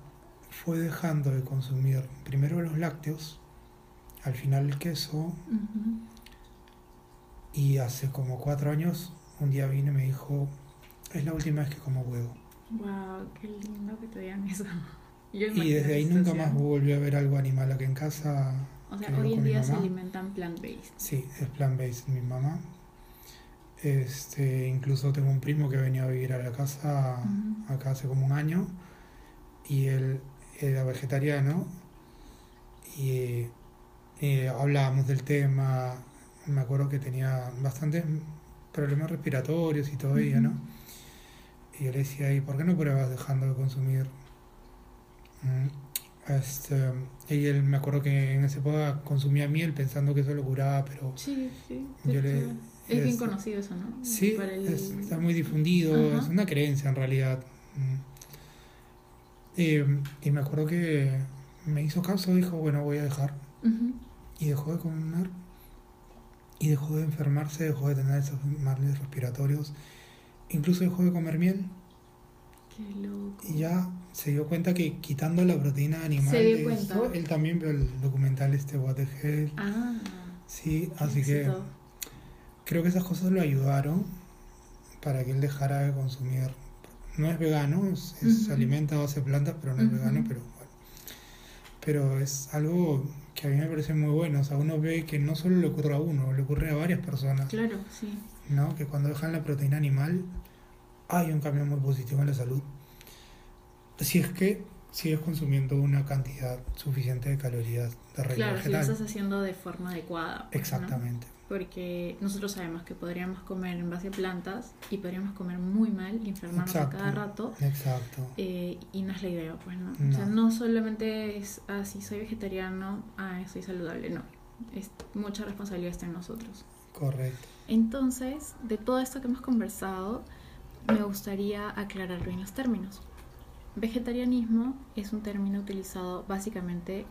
fue dejando de consumir primero los lácteos, al final el queso, y hace como cuatro años un día vino y me dijo, es la última vez que como huevo. Wow, qué lindo que te digan eso. Yo Y desde ahí nunca más volvió a ver algo animal aquí en casa. O sea, hoy en día se alimentan plant-based. Sí, es plant-based mi mamá. Este, incluso tengo un primo que venía a vivir a la casa acá hace como un año y él era vegetariano y hablábamos del tema. Me acuerdo que tenía bastantes problemas respiratorios y todo ella, ¿no? Y yo le decía, ¿y por qué no pruebas dejando de consumir? Mm, Este, y él me acuerdo que en esa época consumía miel pensando que eso lo curaba, pero Sí, sí. Yo le- es es bien es- conocido eso, ¿no? sí, Para el- es- está muy difundido, Ajá. es una creencia en realidad. Mm. Eh, y me acuerdo que me hizo caso, dijo, bueno, voy a dejar. Y dejó de comer, y dejó de enfermarse, dejó de tener esos males respiratorios, incluso dejó de comer miel. Qué loco. Y ya se dio cuenta que quitando la proteína animal Se dio de cuenta. eso, él también vio el documental este What the Hell. Ah, Sí, así que creo que esas cosas lo ayudaron para que él dejara de consumir. No es vegano, es, se alimenta a base de plantas, pero no es vegano, pero bueno. Pero es algo que a mí me parece muy bueno. O sea, uno ve que no solo le ocurre a uno, le ocurre a varias personas. Claro, sí. ¿no? Que cuando dejan la proteína animal hay un cambio muy positivo en la salud. Si es que sigues consumiendo una cantidad suficiente de calorías de reino Claro, si lo vegetal. estás haciendo de forma adecuada. pues, ¿no? Exactamente. Porque nosotros sabemos que podríamos comer en base a plantas y podríamos comer muy mal y enfermarnos Exacto. a cada rato. Exacto. eh, y no es la idea, pues no. No. O sea, no solamente es, ah, si soy vegetariano, ah, soy saludable, no. Es, mucha responsabilidad está en nosotros. Correcto. Entonces, de todo esto que hemos conversado, me gustaría aclarar bien los términos. Vegetarianismo es un término utilizado básicamente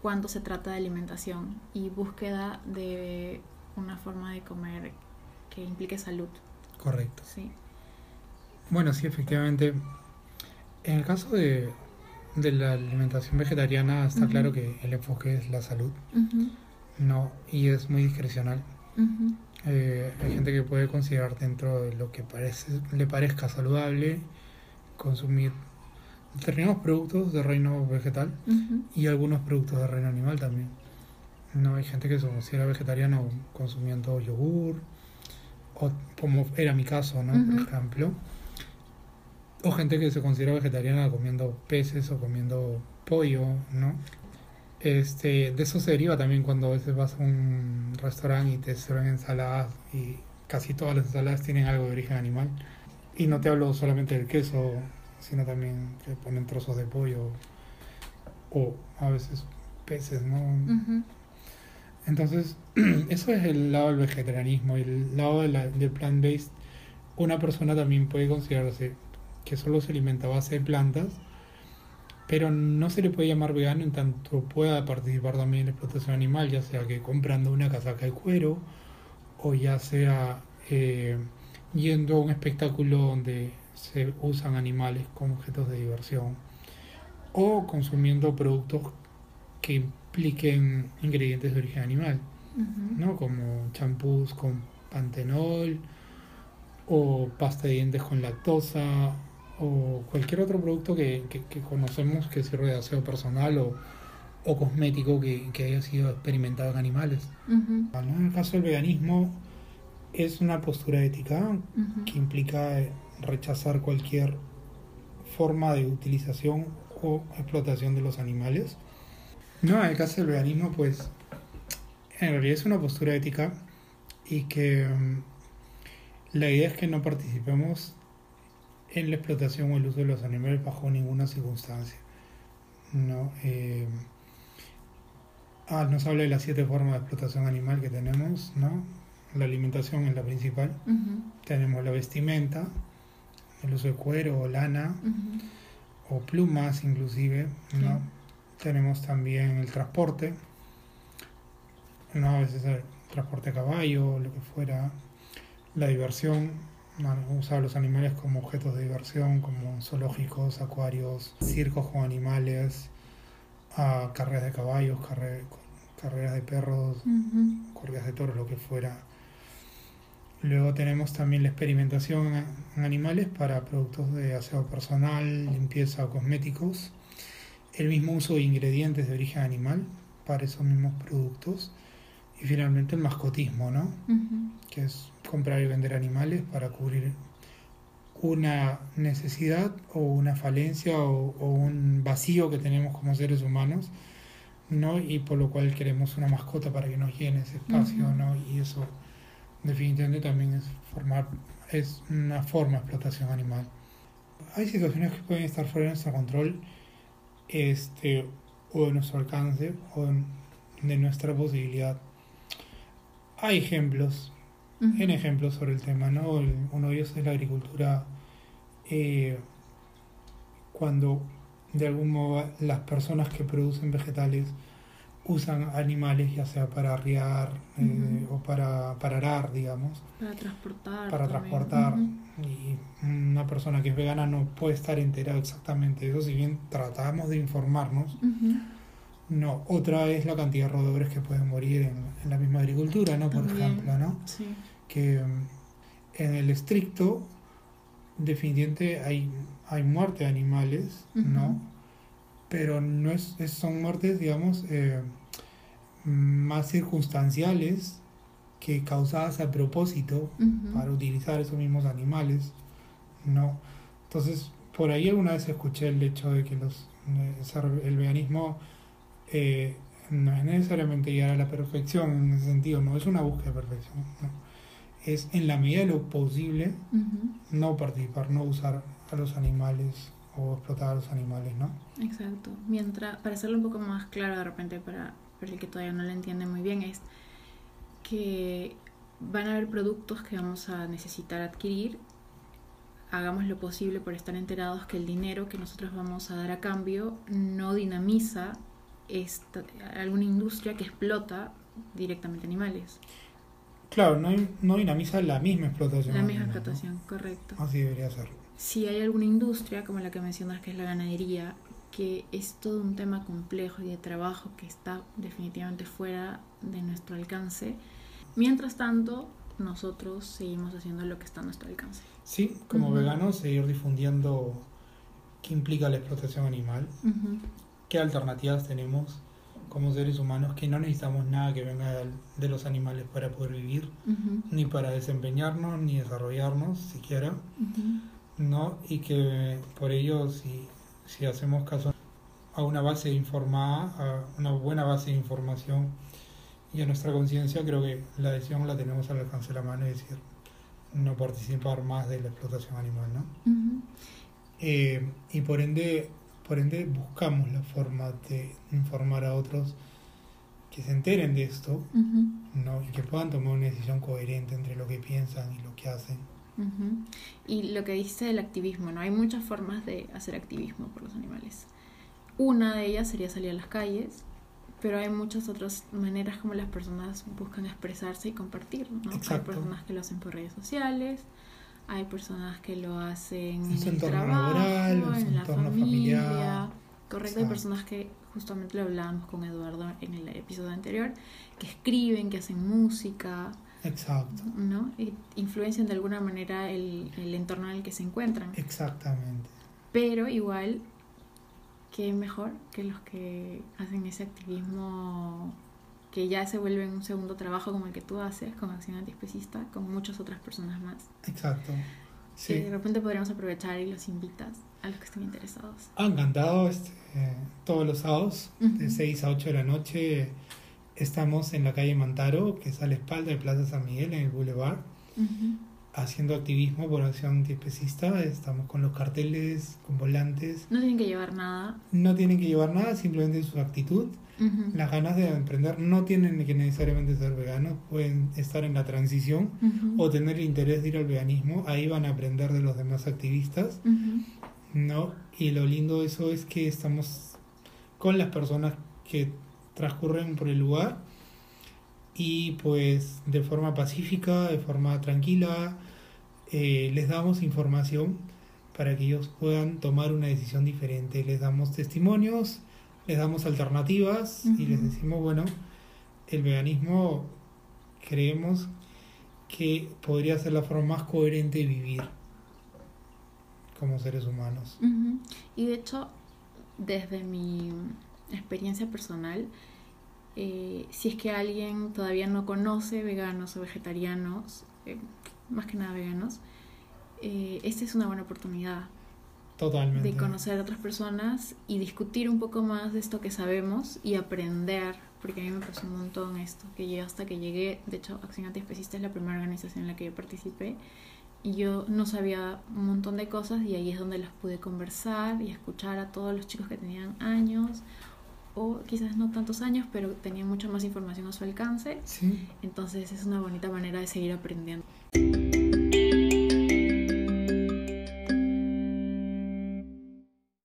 cuando se trata de alimentación y búsqueda de una forma de comer que implique salud. Correcto. ¿sí? Bueno, sí, efectivamente. En el caso de, de la alimentación vegetariana está claro que el enfoque es la salud, no, y es muy discrecional. Eh, hay gente que puede considerar dentro de lo que parece, le parezca saludable consumir determinados productos de reino vegetal y algunos productos de reino animal también. No hay gente que se considera vegetariano consumiendo yogur, o como era mi caso, ¿no? Por ejemplo. O gente que se considera vegetariana comiendo peces o comiendo pollo, ¿no? Este, de eso se deriva también cuando a veces vas a un restaurante y te sirven ensaladas y casi todas las ensaladas tienen algo de origen animal. Y no te hablo solamente del queso, sino también que ponen trozos de pollo o a veces peces, ¿no? Entonces, eso es el lado del vegetarianismo. Y el lado de la, del plant-based, una persona también puede considerarse que solo se alimenta a base de plantas, pero no se le puede llamar vegano en tanto pueda participar también en la explotación animal, ya sea que comprando una casaca de cuero o ya sea eh, yendo a un espectáculo donde se usan animales como objetos de diversión o consumiendo productos que impliquen ingredientes de origen animal, ¿no? Como champús con pantenol o pasta de dientes con lactosa o cualquier otro producto que, conocemos que sirve de aseo personal o, cosmético que, haya sido experimentado en animales. En el caso del veganismo es una postura ética que implica rechazar cualquier forma de utilización o explotación de los animales. No, en el caso del veganismo, pues en realidad es una postura ética y que mm, la idea es que no participemos en la explotación o el uso de los animales bajo ninguna circunstancia. ¿no? Eh, ah, nos habla de las siete formas de explotación animal que tenemos, ¿no? La alimentación es la principal. Tenemos la vestimenta, el uso de cuero o lana o plumas inclusive, ¿no? Tenemos también el transporte, ¿no? A veces el transporte a caballo, lo que fuera, la diversión, usar los animales como objetos de diversión, como zoológicos, acuarios, circos con animales, carreras de caballos, carreras de perros, corridas de toros, lo que fuera. Luego tenemos también la experimentación en animales para productos de aseo personal, limpieza o cosméticos. El mismo uso de ingredientes de origen animal para esos mismos productos. Y finalmente el mascotismo, ¿no? Que es comprar y vender animales para cubrir una necesidad o una falencia o, un vacío que tenemos como seres humanos, ¿no? Y por lo cual queremos una mascota para que nos llene ese espacio, ¿no? Y eso definitivamente también es formar es una forma de explotación animal. Hay situaciones que pueden estar fuera de nuestro control este, o de nuestro alcance o de nuestra posibilidad. Hay ejemplos, en ejemplos sobre el tema, ¿no? uno de ellos es la agricultura. Eh, cuando de algún modo las personas que producen vegetales usan animales ya sea para arriar eh, o para, para arar, digamos. Para transportar. Para transportar. Y una persona que es vegana no puede estar enterada exactamente de eso, si bien tratamos de informarnos. No, otra es la cantidad de roedores que pueden morir en, la misma agricultura, ¿no? Por ejemplo, ¿no? Sí. Que mm, en el estricto, definitivamente hay, hay muerte de animales, ¿no? pero no es, son muertes, digamos, eh, más circunstanciales que causadas a propósito para utilizar esos mismos animales, ¿no? Entonces, por ahí alguna vez escuché el hecho de que los, el veganismo eh, no es necesariamente llegar a la perfección en ese sentido, no es una búsqueda de perfección, es en la medida de lo posible no participar, no usar a los animales o explotar a los animales, ¿no? Exacto. Mientras, para hacerlo un poco más claro de repente para, el que todavía no lo entiende muy bien, es que van a haber productos que vamos a necesitar adquirir. Hagamos lo posible por estar enterados que el dinero que nosotros vamos a dar a cambio no dinamiza esta, alguna industria que explota directamente animales. Claro, no, no dinamiza la misma explotación. La misma explotación, correcto. Así debería ser si hay alguna industria, como la que mencionas que es la ganadería, que es todo un tema complejo y de trabajo que está definitivamente fuera de nuestro alcance. Mientras tanto, nosotros seguimos haciendo lo que está a nuestro alcance. Sí, como veganos, seguir difundiendo qué implica la explotación animal, qué alternativas tenemos como seres humanos, que no necesitamos nada que venga de los animales para poder vivir, ni para desempeñarnos, ni desarrollarnos siquiera, ¿no? Y que por ello, si, si hacemos caso a una base informada, a una buena base de información y a nuestra conciencia, creo que la decisión la tenemos al alcance de la mano, es decir, no participar más de la explotación animal, ¿no? Eh, y por ende, por ende buscamos la forma de informar a otros que se enteren de esto ¿no? y que puedan tomar una decisión coherente entre lo que piensan y lo que hacen. Y lo que dice el activismo, ¿no? Hay muchas formas de hacer activismo por los animales. Una de ellas sería salir a las calles, pero hay muchas otras maneras como las personas buscan expresarse y compartir, ¿no? Hay personas que lo hacen por redes sociales, hay personas que lo hacen en, el trabajo, en la familia. Correcto, hay personas que justamente lo hablábamos con Eduardo en el episodio anterior, que escriben, que hacen música. Exacto. ¿No? Y influencian de alguna manera el, el entorno en el que se encuentran. Exactamente. Pero igual, ¿qué mejor que los que hacen ese activismo que ya se vuelve un segundo trabajo como el que tú haces con Acción Antiespecista, con muchas otras personas más. Exacto. Sí. de repente podríamos aprovechar y los invitas a los que estén interesados. Han encantado. Este, todos los sábados, de 6 a 8 de la noche, estamos en la calle Mantaro, que es a la espalda de Plaza San Miguel, en el Boulevard, haciendo activismo por acción antiespecista. Estamos con los carteles, con volantes. No tienen que llevar nada. No tienen que llevar nada, simplemente su actitud. Las ganas de emprender no tienen que necesariamente ser veganos, pueden estar en la transición o tener el interés de ir al veganismo, ahí van a aprender de los demás activistas, ¿no? Y lo lindo de eso es que estamos con las personas que transcurren por el lugar y pues de forma pacífica, de forma tranquila, eh, les damos información para que ellos puedan tomar una decisión diferente, les damos testimonios, les damos alternativas y les decimos, bueno, el veganismo creemos que podría ser la forma más coherente de vivir como seres humanos. Y de hecho, desde mi experiencia personal, eh, si es que alguien todavía no conoce veganos o vegetarianos, eh, más que nada veganos, eh, esta es una buena oportunidad Totalmente. De conocer a otras personas y discutir un poco más de esto que sabemos y aprender, porque a mí me pasó un montón esto, que yo hasta que llegué, de hecho Acción Antiespecista es la primera organización en la que yo participé, y yo no sabía un montón de cosas y ahí es donde las pude conversar y escuchar a todos los chicos que tenían años o quizás no tantos años, pero tenían mucha más información a su alcance. Sí. Entonces es una bonita manera de seguir aprendiendo.